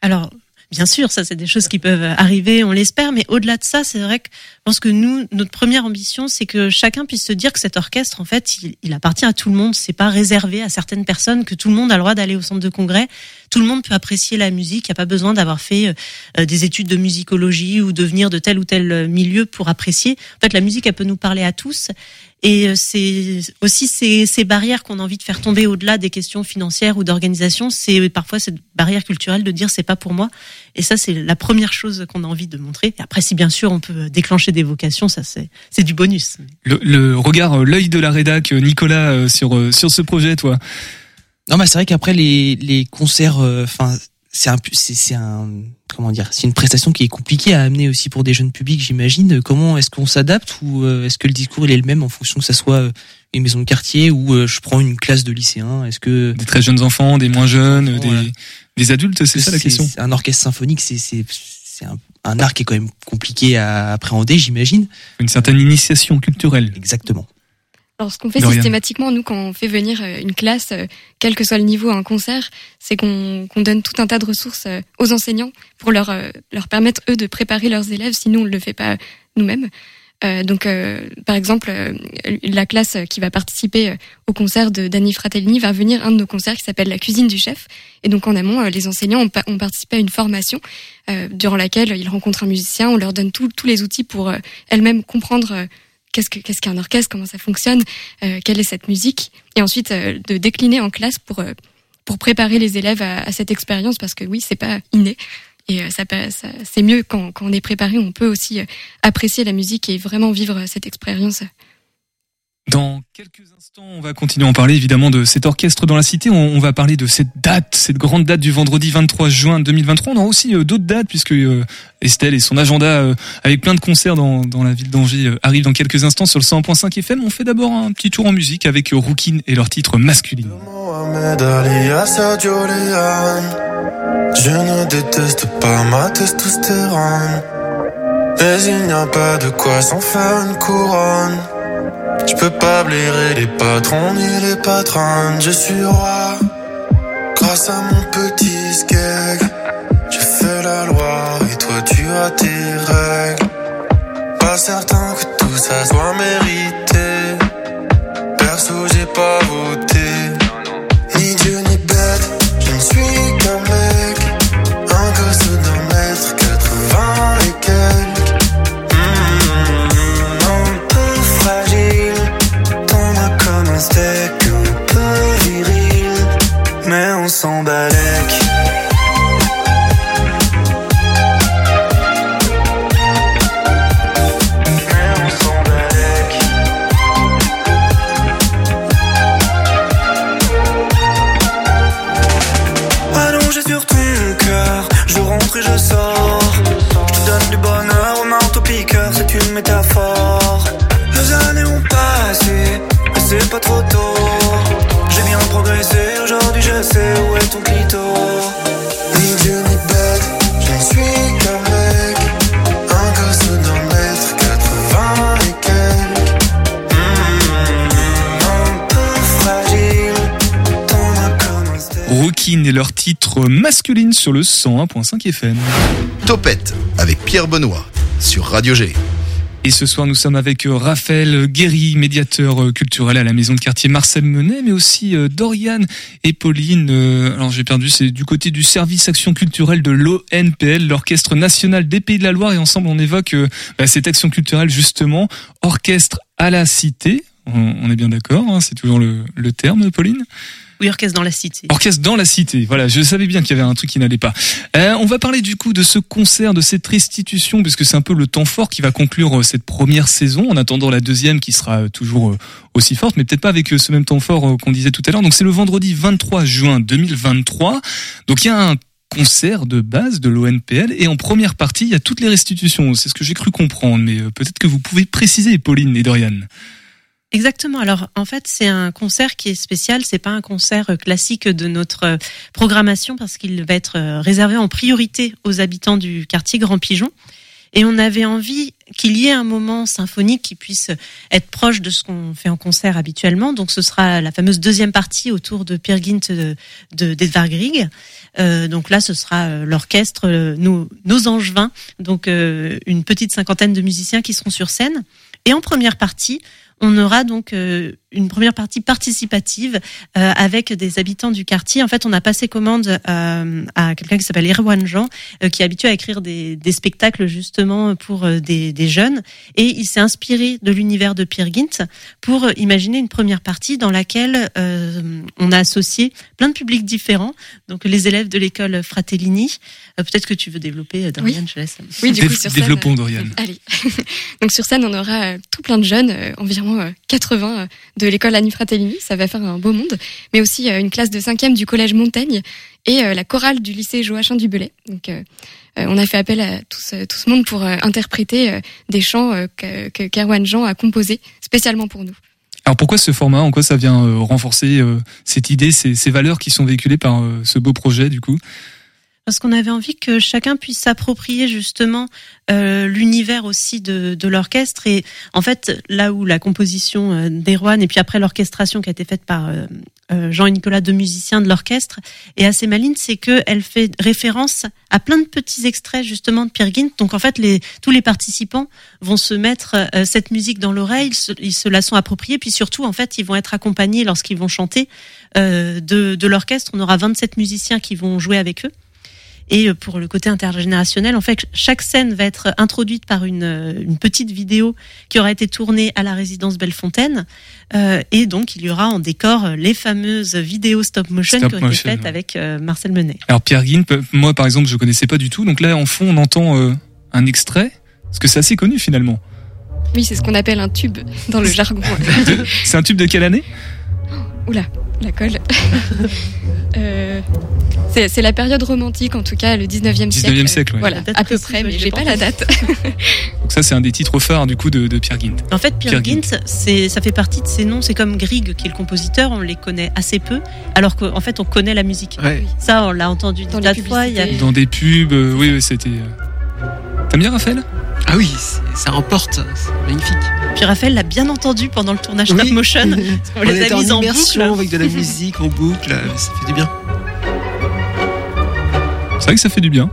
Alors, Bien sûr, ça c'est des choses qui peuvent arriver, on l'espère, mais au-delà de ça, c'est vrai que je pense que nous, notre première ambition, c'est que chacun puisse se dire que cet orchestre, en fait, il, appartient à tout le monde. C'est pas réservé à certaines personnes, que tout le monde a le droit d'aller au centre de congrès. Tout le monde peut apprécier la musique. Il n'y a pas besoin d'avoir fait euh, des études de musicologie ou de venir de tel ou tel milieu pour apprécier. En fait, la musique, elle peut nous parler à tous. Et euh, c'est aussi ces, ces barrières qu'on a envie de faire tomber au-delà des questions financières ou d'organisation. C'est parfois cette barrière culturelle de dire c'est pas pour moi. Et ça, c'est la première chose qu'on a envie de montrer. Et après, si bien sûr on peut déclencher des vocations, ça c'est c'est du bonus. Le, le regard, euh, l'œil de la rédac, euh, Nicolas, sur sur ce projet, toi? Non, mais c'est vrai qu'après les les concerts, enfin c'est un, c'est, un, comment dire, c'est une prestation qui est compliquée à amener aussi pour des jeunes publics, j'imagine. Comment est-ce qu'on s'adapte ou euh, est-ce que le discours il est le même en fonction que ça soit euh, une maison de quartier ou euh, je prends une classe de lycéens Est-ce que des très jeunes enfants, des moins jeunes, des, des adultes, c'est ça la question. Un orchestre symphonique, c'est c'est c'est un, un art qui est quand même compliqué à appréhender, j'imagine. Une certaine initiation culturelle. Exactement. Alors, ce qu'on fait systématiquement, nous, quand on fait venir euh, une classe, euh, quel que soit le niveau à un concert, c'est qu'on qu'on donne tout un tas de ressources euh, aux enseignants pour leur, leur permettre, eux, de préparer leurs élèves, sinon on ne le fait pas nous-mêmes. Euh, donc, euh, par exemple, euh, la classe qui va participer au concert de Danny Fratellini va venir à un de nos concerts qui s'appelle La cuisine du chef. Et donc, en amont, les enseignants ont, pa- ont participé à une formation euh, durant laquelle ils rencontrent un musicien, on leur donne tous les outils pour elles-mêmes comprendre qu'est-ce que- qu'est-ce qu'un orchestre, comment ça fonctionne, euh, quelle est cette musique, et ensuite euh, de décliner en classe pour euh, pour préparer les élèves à, à cette expérience, parce que oui, c'est pas inné. Et euh, ça, ça- c'est mieux quand, quand on est préparé, on peut aussi euh, apprécier la musique et vraiment vivre cette expérience. Dans quelques instants, on va continuer à en parler évidemment de cet orchestre dans la cité. On, va parler de cette date, cette grande date du vendredi 23 juin 2023. On aura aussi euh, d'autres dates puisque euh, Estelle et son agenda euh, avec plein de concerts dans, dans la ville d'Angers arrivent dans quelques instants sur le 100.5 FM. On fait d'abord un petit tour en musique avec Rookin et leur titre masculine. Mais il n'y a pas de quoi faire une couronne. Je peux pas blairer les patrons ni les patronnes. Je suis roi. Grâce à mon petit skeg. Je fais la loi et toi tu as tes règles. Pas certain que tout ça soit mérité. Masculine sur le 101.5 FM. Topette avec Pierre Benoît sur Radio G. Et ce soir, nous sommes avec euh, Raphaël Guéry, médiateur euh, culturel à la maison de quartier Marcel Menet, mais aussi euh, Dorian et Pauline. alors j'ai perdu, c'est du côté du service action culturelle de l'ONPL, l'Orchestre national des Pays de la Loire. Et ensemble, on évoque bah, cette action culturelle justement, orchestre à la cité. On, on est bien d'accord, hein, c'est toujours le, le terme, Pauline? Oui, orchestre dans la cité. Orchestre dans la cité. Voilà, je savais bien qu'il y avait un truc qui n'allait pas. Euh, on va parler du coup de ce concert, de cette restitution, puisque c'est un peu le temps fort qui va conclure euh, cette première saison, en attendant la deuxième qui sera euh, toujours euh, aussi forte, mais peut-être pas avec ce même temps fort qu'on disait tout à l'heure. Donc c'est le vendredi 23 juin 2023. Donc il y a un concert de base de l'ONPL et en première partie il y a toutes les restitutions. C'est ce que j'ai cru comprendre, mais peut-être que vous pouvez préciser, Pauline et Dorian. Exactement. Alors, en fait, c'est un concert qui est spécial. C'est pas un concert euh, classique de notre euh, programmation parce qu'il va être euh, réservé en priorité aux habitants du quartier Grand Pigeon. Et on avait envie qu'il y ait un moment symphonique qui puisse être proche de ce qu'on fait en concert habituellement. Donc, ce sera la fameuse deuxième partie autour de Peer Gynt de, de d'Edvard Grieg. Euh, donc là, ce sera l'orchestre, nos, nos angevins, donc euh, une petite cinquantaine de musiciens qui seront sur scène. Et en première partie, on aura donc euh, une première partie participative euh, avec des habitants du quartier. En fait, on a passé commande euh, à quelqu'un qui s'appelle Erwan Jean, euh, qui est habitué à écrire des, des spectacles justement pour euh, des, des jeunes. Et il s'est inspiré de l'univers de Peer Gynt pour euh, imaginer une première partie dans laquelle euh, on a associé plein de publics différents. Donc les élèves de l'école Fratellini. Euh, Peut-être que tu veux développer, euh, Dorian, je laisse. Oui, du coup, Dév- sur scène, développons, euh, Dorian. Allez. Donc sur scène, on aura euh, tout plein de jeunes, euh, environ euh, 80 de l'école Annie Fratellini, ça va faire un beau monde, mais aussi une classe de 5e du collège Montaigne et la chorale du lycée Joachim du Belay. Donc on a fait appel à tout ce, tout ce monde pour interpréter des chants que, que Jean a composés spécialement pour nous. Alors pourquoi ce format? En quoi ça vient renforcer cette idée, ces, ces, valeurs qui sont véhiculées par ce beau projet du coup? Parce qu'on avait envie que chacun puisse s'approprier justement euh, l'univers aussi de, de l'orchestre et en fait là où la composition euh, et puis après l'orchestration qui a été faite par euh, euh Jean et Nicolas, deux musiciens de l'orchestre, est assez maligne, c'est que elle fait référence à plein de petits extraits justement de Pierre. Donc en fait, les, tous les participants vont se mettre cette musique dans l'oreille, ils, se, ils se la sont appropriés, puis surtout en fait, ils vont être accompagnés lorsqu'ils vont chanter de, de l'orchestre. On aura 27 musiciens qui vont jouer avec eux. Et pour le côté intergénérationnel, en fait, chaque scène va être introduite par une, une petite vidéo qui aura été tournée à la résidence Bellefontaine. Euh, et donc, il y aura en décor les fameuses vidéos stop motion stop qui ont été faites ouais. avec euh, Marcel Menet. Alors, Pierre Guin, moi, par exemple, je connaissais pas du tout. Donc là, en fond, on entend euh, un extrait. Parce que c'est assez connu, finalement. Oui, c'est ce qu'on appelle un tube dans le jargon. c'est un tube de quelle année? Oula, la colle. euh, c'est la période romantique, en tout cas, le 19e, 19e siècle. siècle ouais. Voilà, à peu près, mais j'ai pas la date. Donc ça, c'est un des titres phares, du coup, de, de Pierre Gint. En fait, Pierre, Pierre Gint, c'est, ça fait partie de ces noms. C'est comme Grieg, qui est le compositeur, on les connaît assez peu, alors qu'en fait, on connaît la musique. Ouais. Ça, on l'a entendu Dans des fois. Y a... Dans des pubs, euh, oui, oui c'était... T'aimes bien, Raphaël? Ah oui, ça emporte, c'est magnifique. Puis Raphaël l'a bien entendu pendant le tournage stop oui. motion. Parce on, on les a mis en, en boucle. avec de la musique en boucle, ça fait du bien. C'est vrai que ça fait du bien.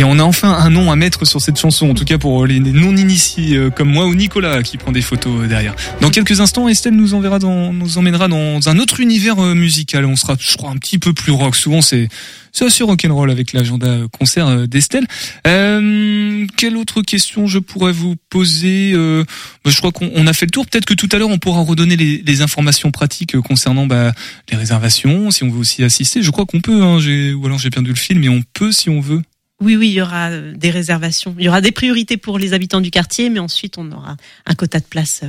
Et on a enfin un nom à mettre sur cette chanson, en tout cas pour les non-initiés euh, comme moi ou Nicolas qui prend des photos derrière. Dans quelques instants, Estelle nous enverra dans, nous emmènera dans un autre univers euh, musical. On sera, je crois, un petit peu plus rock. Souvent, c'est c'est assez rock'n'roll avec l'agenda concert d'Estelle. Euh, quelle autre question je pourrais vous poser euh, Je crois qu'on a fait le tour. Peut-être que tout à l'heure on pourra redonner les, les informations pratiques concernant bah, les réservations, si on veut aussi assister. Je crois qu'on peut. Hein, ou alors j'ai perdu le film, mais on peut si on veut. Oui, oui, il y aura des réservations. Il y aura des priorités pour les habitants du quartier, mais ensuite on aura un quota de place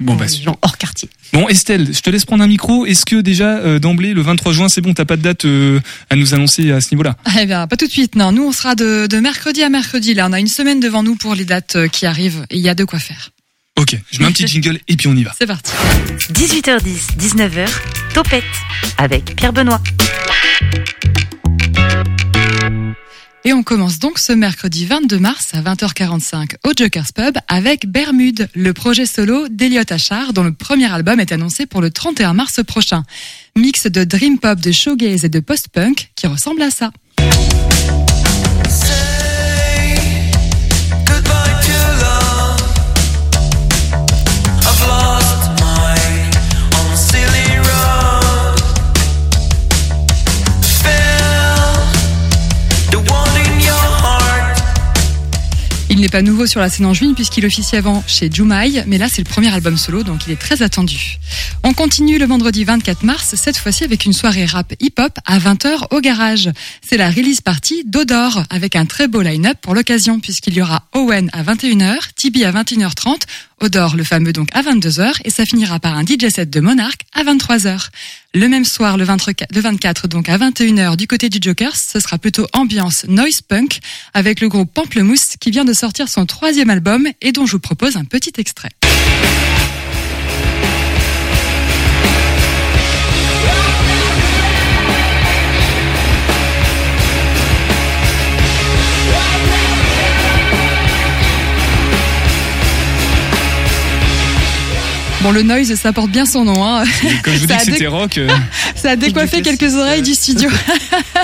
Bon, bah, gens hors quartier. Bon, Estelle, je te laisse prendre un micro. Est-ce que déjà euh, d'emblée, le 23 juin, c'est bon, t'as pas de date euh, à nous annoncer à ce niveau-là? Eh bien, pas tout de suite. Non, nous, on sera de, de mercredi à mercredi. Là, on a une semaine devant nous pour les dates qui arrivent et il y a de quoi faire. Ok, je mets un petit jingle et puis on y va. C'est parti. 18h10, 19h, Topette avec Pierre Benoît. Et on commence donc ce mercredi 22 mars à 20h45 au Jokers Pub avec Bermude, le projet solo d'Eliott Achard dont le premier album est annoncé pour le 31 mars prochain. Mix de dream pop, de showgaze et de post-punk qui ressemble à ça. Il n'est pas nouveau sur la scène en juin puisqu'il officie avant chez Jumai, mais là c'est le premier album solo donc il est très attendu. On continue le vendredi 24 mars, cette fois-ci avec une soirée rap hip-hop à 20h au garage. C'est la release party d'Odor avec un très beau line-up pour l'occasion puisqu'il y aura Owen à 21h, Tibi à 21h30, Odor le fameux donc à 22h et ça finira par un DJ set de Monarch à 23h. Le même soir, le 24, donc à 21h du côté du Jokers, ce sera plutôt ambiance noise punk avec le groupe Pamplemousse qui vient de sortir son troisième album et dont je vous propose un petit extrait. Bon, le noise, ça porte bien son nom. Hein. Comme je vous dis que c'était rock. Euh... ça a décoiffé quelques oreilles du studio.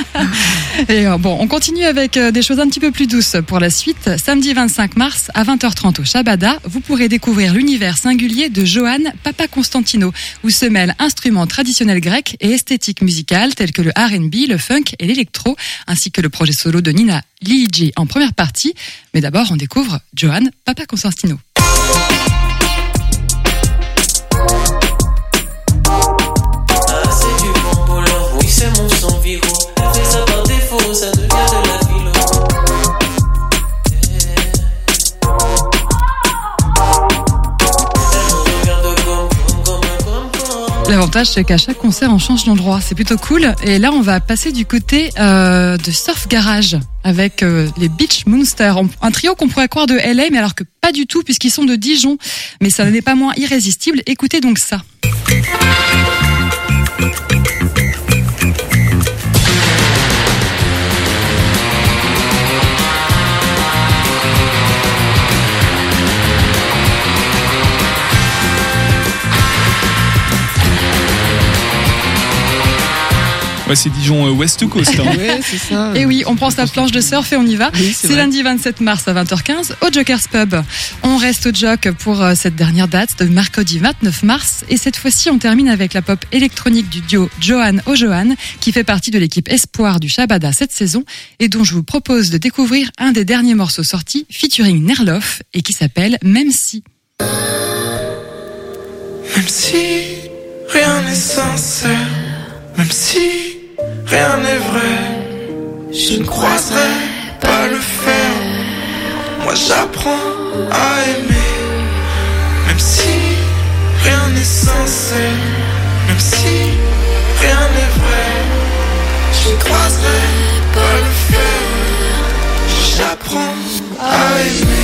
Et euh, bon, on continue avec euh, des choses un petit peu plus douces pour la suite. Samedi 25 mars à 20h30 au Shabada, vous pourrez découvrir l'univers singulier de Johan Papa Constantino, où se mêlent instruments traditionnels grecs et esthétiques musicales telles que le R&B, le funk et l'électro, ainsi que le projet solo de Nina Liigi en première partie. Mais d'abord, on découvre Johan Papa Constantino. L'avantage, c'est qu'à chaque concert, on change d'endroit. C'est plutôt cool. Et là, on va passer du côté euh, de Surf Garage avec euh, les Beach Monsters. Un trio qu'on pourrait croire de LA, mais alors que pas du tout, puisqu'ils sont de Dijon. Mais ça n'est pas moins irrésistible. Écoutez donc ça. Ouais, c'est Dijon euh, West Coast. Hein. Ouais, c'est ça. Et oui, on prend sa planche de surf et on y va. Oui, c'est lundi 27 mars à 20h15 au Joker's Pub. On reste au Jock pour euh, cette dernière date de mercredi 29 mars. Et cette fois-ci, on termine avec la pop électronique du duo Johan O'Johan, qui fait partie de l'équipe Espoir du Shabada cette saison et dont je vous propose de découvrir un des derniers morceaux sortis featuring Nerloff et qui s'appelle Même si. Même si rien n'est sincère, même si rien n'est vrai, je ne croiserai pas le fer. Moi j'apprends à aimer, même si rien n'est sincère, même si rien n'est vrai, je ne croiserai pas le fer. J'apprends à aimer.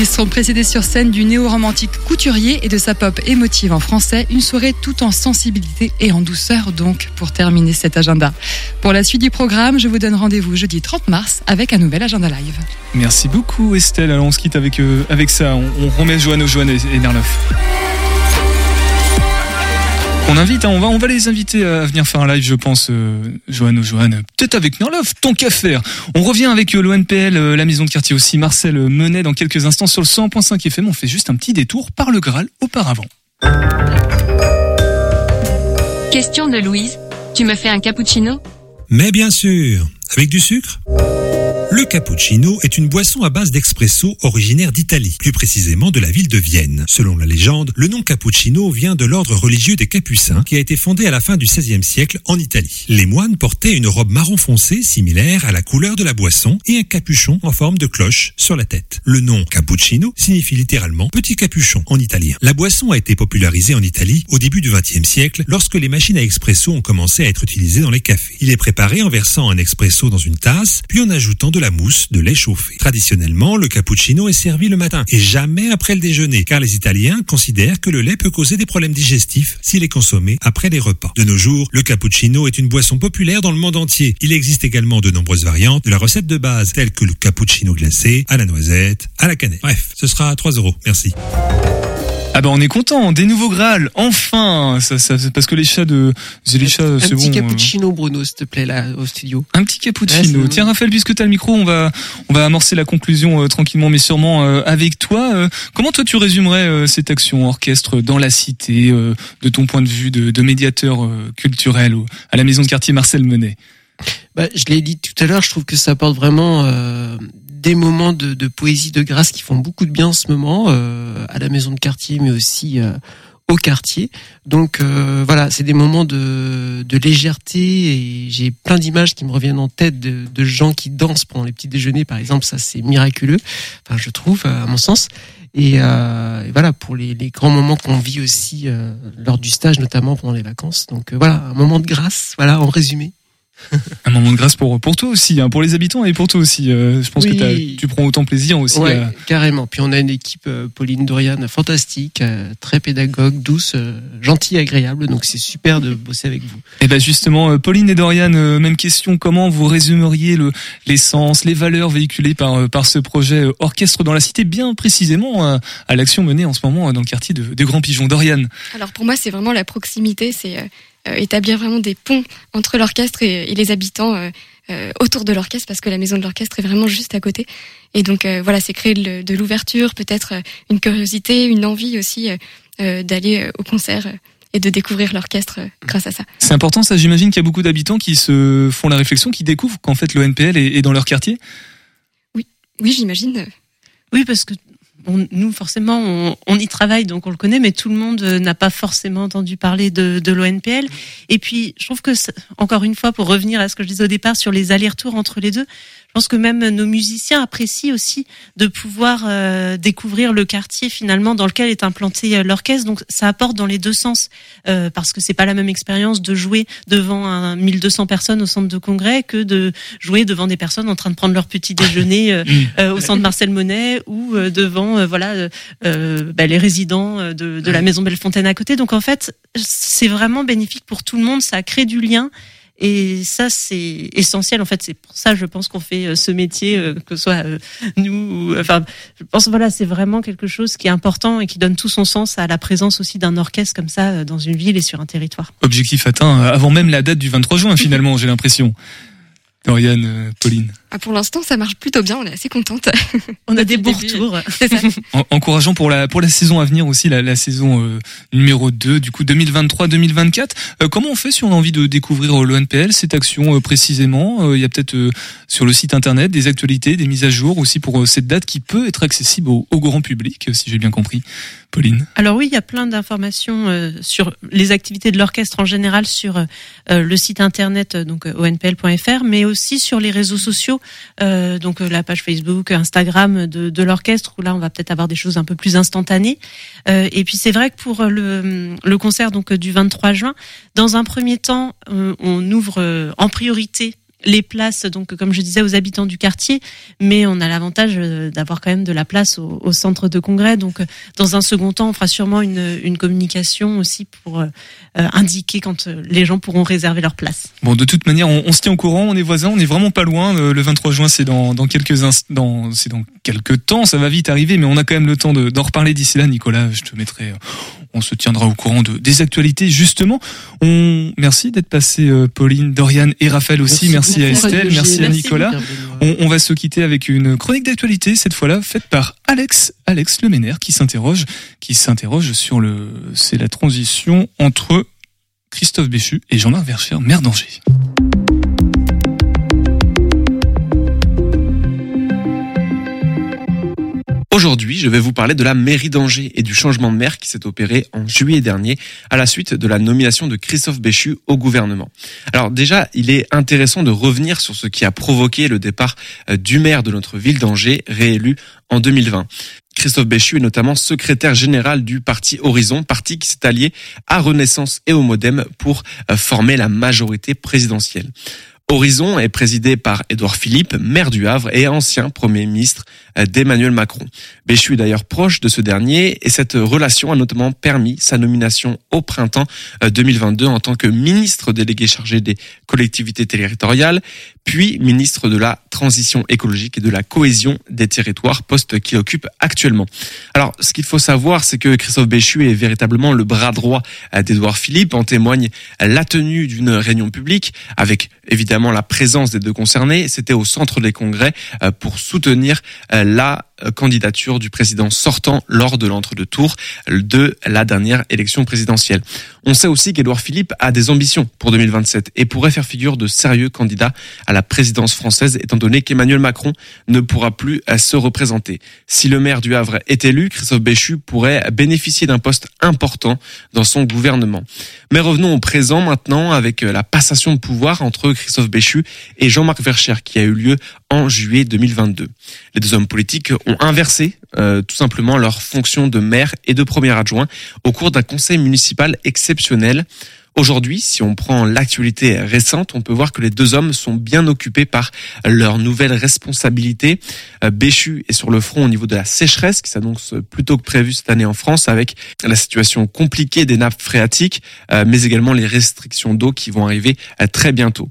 Ils sont précédés sur scène du néo-romantique couturier et de sa pop émotive en français. Une soirée tout en sensibilité et en douceur donc pour terminer cet agenda. Pour la suite du programme, je vous donne rendez-vous jeudi 30 mars avec un nouvel agenda live. Merci beaucoup Estelle. Alors on se quitte avec, euh, avec ça. On, remet Johan Johan et, et Nerloff. On invite, hein, on, va, on va les inviter à venir faire un live, je pense, euh, Johan Johan, peut-être avec Nerloff, tant qu'à faire. On revient avec euh, l'ONPL, euh, la maison de quartier aussi, Marcel euh, Menet dans quelques instants sur le 100.5 FM. On fait juste un petit détour par le Graal auparavant. Question de Louise. Tu me fais un cappuccino? Mais bien sûr, avec du sucre? Le cappuccino est une boisson à base d'expresso originaire d'Italie, plus précisément de la ville de Vienne. Selon la légende, le nom cappuccino vient de l'ordre religieux des Capucins qui a été fondé à la fin du XVIe siècle en Italie. Les moines portaient une robe marron foncé similaire à la couleur de la boisson et un capuchon en forme de cloche sur la tête. Le nom cappuccino signifie littéralement petit capuchon en italien. La boisson a été popularisée en Italie au début du XXe siècle lorsque les machines à expresso ont commencé à être utilisées dans les cafés. Il est préparé en versant un expresso dans une tasse, puis en ajoutant de la mousse de lait chauffé. Traditionnellement, le cappuccino est servi le matin et jamais après le déjeuner, car les Italiens considèrent que le lait peut causer des problèmes digestifs s'il est consommé après les repas. De nos jours, le cappuccino est une boisson populaire dans le monde entier. Il existe également de nombreuses variantes de la recette de base, telles que le cappuccino glacé, à la noisette, à la cannelle. Bref, ce sera à 3 euros. Merci. Ah bah on est content, des nouveaux Graal, enfin ça, ça, parce que les chats de... Les chats, Un c'est petit bon. euh, cappuccino, Bruno, s'il te plaît, là, au studio. Un petit cappuccino. Ouais, Tiens Raphaël, puisque tu as le micro, on va on va amorcer la conclusion euh, tranquillement mais sûrement euh, avec toi. Euh, comment toi tu résumerais euh, cette action orchestre dans la cité euh, de ton point de vue de, de médiateur euh, culturel au- à la maison de quartier Marcel Menet? Bah, je l'ai dit tout à l'heure, je trouve que ça apporte vraiment euh, des moments de, de poésie, de grâce qui font beaucoup de bien en ce moment euh, à la maison de quartier, mais aussi euh, au quartier. Donc euh, voilà, c'est des moments de, de légèreté et j'ai plein d'images qui me reviennent en tête de, de gens qui dansent pendant les petits déjeuners, par exemple. Ça, c'est miraculeux. Enfin, je trouve, à mon sens. Et, euh, voilà pour les, les grands moments qu'on vit aussi euh, lors du stage, notamment pendant les vacances. Donc euh, voilà, un moment de grâce. Voilà, en résumé. Un moment de grâce pour pour toi aussi, hein, pour les habitants et pour toi aussi. Euh, je pense Oui. que tu prends autant plaisir aussi. Ouais, à- carrément. Puis on a une équipe, euh, Pauline Dorian, fantastique, euh, très pédagogue, douce, euh, gentille, agréable. Donc c'est super de bosser avec vous. Et ben justement, euh, Pauline et Dorian, euh, même question. Comment vous résumeriez le l'essence, les valeurs véhiculées par euh, par ce projet euh, orchestre dans la cité, bien précisément euh, à l'action menée en ce moment euh, dans le quartier de, des Grands Pigeons. Dorian. Alors pour moi, c'est vraiment la proximité, c'est établir vraiment des ponts entre l'orchestre et, et les habitants euh, euh, autour de l'orchestre, parce que la maison de l'orchestre est vraiment juste à côté. Et donc euh, voilà, c'est créer le- de l'ouverture, peut-être euh, une curiosité, une envie aussi euh, euh, d'aller euh, au concert euh, et de découvrir l'orchestre euh, grâce à ça. C'est important, ça. J'imagine qu'il y a beaucoup d'habitants qui se font la réflexion, qui découvrent qu'en fait l'ONPL est, est dans leur quartier. Oui, j'imagine. Oui, parce que nous, forcément, on, on y travaille, donc on le connaît, mais tout le monde euh, n'a pas forcément entendu parler de, de l'ONPL. Et puis, je trouve que, encore une fois, pour revenir à ce que je disais au départ sur les allers-retours entre les deux, Je pense que même nos musiciens apprécient aussi de pouvoir euh, découvrir le quartier finalement dans lequel est implanté euh, l'orchestre. Donc ça apporte dans les deux sens euh, parce que c'est pas la même expérience de jouer devant un 1200 personnes au centre de congrès que de jouer devant des personnes en train de prendre leur petit déjeuner euh, euh, au centre Marcel Monet ou euh, devant euh, voilà bah, les résidents de, de la maison Bellefontaine à côté. Donc en fait, c'est vraiment bénéfique pour tout le monde. Ça crée du lien. Et ça, c'est essentiel. En fait, c'est pour ça, je pense qu'on fait euh, ce métier, euh, que ce soit euh, nous. ou- Enfin, je pense voilà, c'est vraiment quelque chose qui est important et qui donne tout son sens à la présence aussi d'un orchestre comme ça dans une ville et sur un territoire. Objectif atteint avant même la date du 23 juin finalement, j'ai l'impression. Dorian, euh, Pauline. Ah, pour l'instant, ça marche plutôt bien. On est assez contente. On a des bons retours. C'est ça. En- encourageant pour la pour la saison à venir aussi, la, la saison euh, numéro 2, du coup 2023-2024. Euh, comment on fait si on a envie de découvrir euh, l'ONPL, cette action euh, précisément? Euh, Il y a peut-être euh, sur le site internet des actualités, des mises à jour aussi pour euh, cette date qui peut être accessible au, au grand public, si j'ai bien compris. Pauline? Alors oui, il y a plein d'informations euh, sur les activités de l'orchestre en général sur le site internet donc onpl.fr, mais aussi sur les réseaux sociaux, euh, donc euh, la page Facebook, Instagram de, l'orchestre où là on va peut-être avoir des choses un peu plus instantanées. Euh, et puis c'est vrai que pour le, le concert donc du 23 juin, dans un premier temps, on ouvre en priorité les places, donc comme je disais, aux habitants du quartier, mais on a l'avantage euh, d'avoir quand même de la place au, centre de congrès. Donc, euh, dans un second temps, on fera sûrement une, une communication aussi pour euh, euh, indiquer quand les gens pourront réserver leur place. Bon, de toute manière, on, on se tient au courant, on est voisins, on est vraiment pas loin. Le, le 23 juin, c'est dans, dans quelques c'est dans quelques temps, ça va vite arriver, mais on a quand même le temps de- d'en reparler d'ici là. Nicolas, je te mettrai, on se tiendra au courant de, des actualités justement. On, merci d'être passé, euh, Pauline, Dorian et Raphaël aussi. Merci, Merci à Estelle, merci, à Nicolas. On, on va se quitter avec une chronique d'actualité cette fois-là faite par Alex, Alex Leménaire, qui s'interroge, qui s'interroge sur le, c'est la transition entre Christophe Béchu et Jean-Marc Vercher, maire d'Angers. Aujourd'hui, je vais vous parler de la mairie d'Angers et du changement de maire qui s'est opéré en juillet dernier à la suite de la nomination de Christophe Béchu au gouvernement. Alors déjà, il est intéressant de revenir sur ce qui a provoqué le départ euh, du maire de notre ville d'Angers, réélu en 2020. Christophe Béchu est notamment secrétaire général du parti Horizon, parti qui s'est allié à Renaissance et au Modem pour euh, former la majorité présidentielle. Horizon est présidé par Édouard Philippe, maire du Havre et ancien Premier ministre euh, d'Emmanuel Macron. Béchu est d'ailleurs proche de ce dernier et cette relation a notamment permis sa nomination au printemps euh, 2022 en tant que ministre délégué chargé des collectivités territoriales, puis ministre de la transition écologique et de la cohésion des territoires, poste qu'il occupe actuellement. Alors, ce qu'il faut savoir, c'est que Christophe Béchu est véritablement le bras droit euh, d'Édouard Philippe. En témoigne euh, la tenue d'une réunion publique avec évidemment la présence des deux concernés. C'était au centre des congrès euh, pour soutenir euh, la candidature du président sortant lors de l'entre-deux tours de la dernière élection présidentielle. On sait aussi qu'Édouard Philippe a des ambitions pour 2027 et pourrait faire figure de sérieux candidat à la présidence française étant donné qu'Emmanuel Macron ne pourra plus euh, se représenter. Si le maire du Havre est élu, Christophe Béchu pourrait bénéficier d'un poste important dans son gouvernement. Mais revenons au présent maintenant avec euh, la passation de pouvoir entre Christophe Béchu et Jean-Marc Vercher qui a eu lieu en juillet 2022. Les deux hommes politiques inversé euh, tout simplement leur fonction de maire et de premier adjoint au cours d'un conseil municipal exceptionnel. Aujourd'hui, si on prend l'actualité récente, on peut voir que les deux hommes sont bien occupés par leurs nouvelles responsabilités. Euh, Béchu est sur le front au niveau de la sécheresse qui s'annonce plutôt que prévu cette année en France avec la situation compliquée des nappes phréatiques, euh, mais également les restrictions d'eau qui vont arriver très bientôt.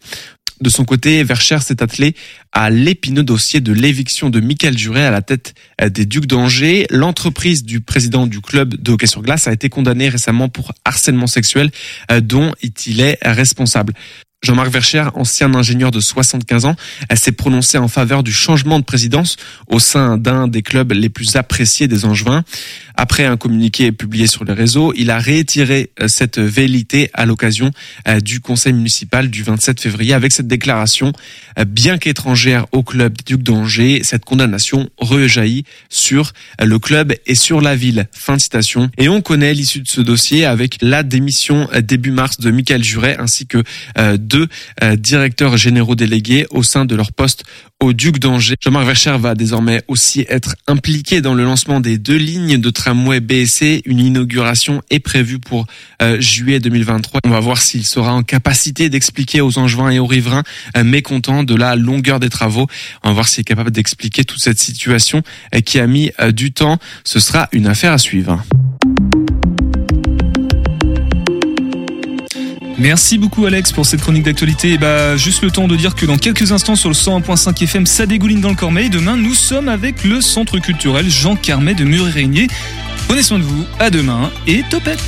De son côté, Vercher s'est attelé à l'épineux dossier de l'éviction de Michael Juret à la tête euh, des Ducs d'Angers. L'entreprise du président du club de hockey sur glace a été condamnée récemment pour harcèlement sexuel euh, dont il est responsable. Jean-Marc Vercher, ancien ingénieur de 75 ans, s'est prononcé en faveur du changement de présidence au sein d'un des clubs les plus appréciés des Angevins. Après un communiqué publié sur les réseaux, il a réitéré euh, cette vérité à l'occasion euh, du conseil municipal du 27 février avec cette déclaration, euh, bien qu'étrangère au club des Ducs d'Angers, cette condamnation rejaillit sur le club et sur la ville. Fin de citation. Et on connaît l'issue de ce dossier avec la démission début mars de Michael Juret ainsi que deux euh, directeurs généraux délégués au sein de leur poste au Duc d'Angers. Jean-Marc Vercher va désormais aussi être impliqué dans le lancement des deux lignes de tramway BSC. Une inauguration est prévue pour euh, juillet 2023. On va voir s'il sera en capacité d'expliquer aux Angevins et aux riverains euh, mécontents de la longueur des travaux. On va voir s'il est capable d'expliquer toute cette situation euh, qui a mis euh, du temps. Ce sera une affaire à suivre. Merci beaucoup Alex pour cette chronique d'actualité. Et bah juste le temps de dire que dans quelques instants sur le 101.5 FM, ça dégouline dans le Cormeil. Demain, nous sommes avec le centre culturel Jean Carmet de Mur-et-Régnier. Prenez soin de vous, à demain et topette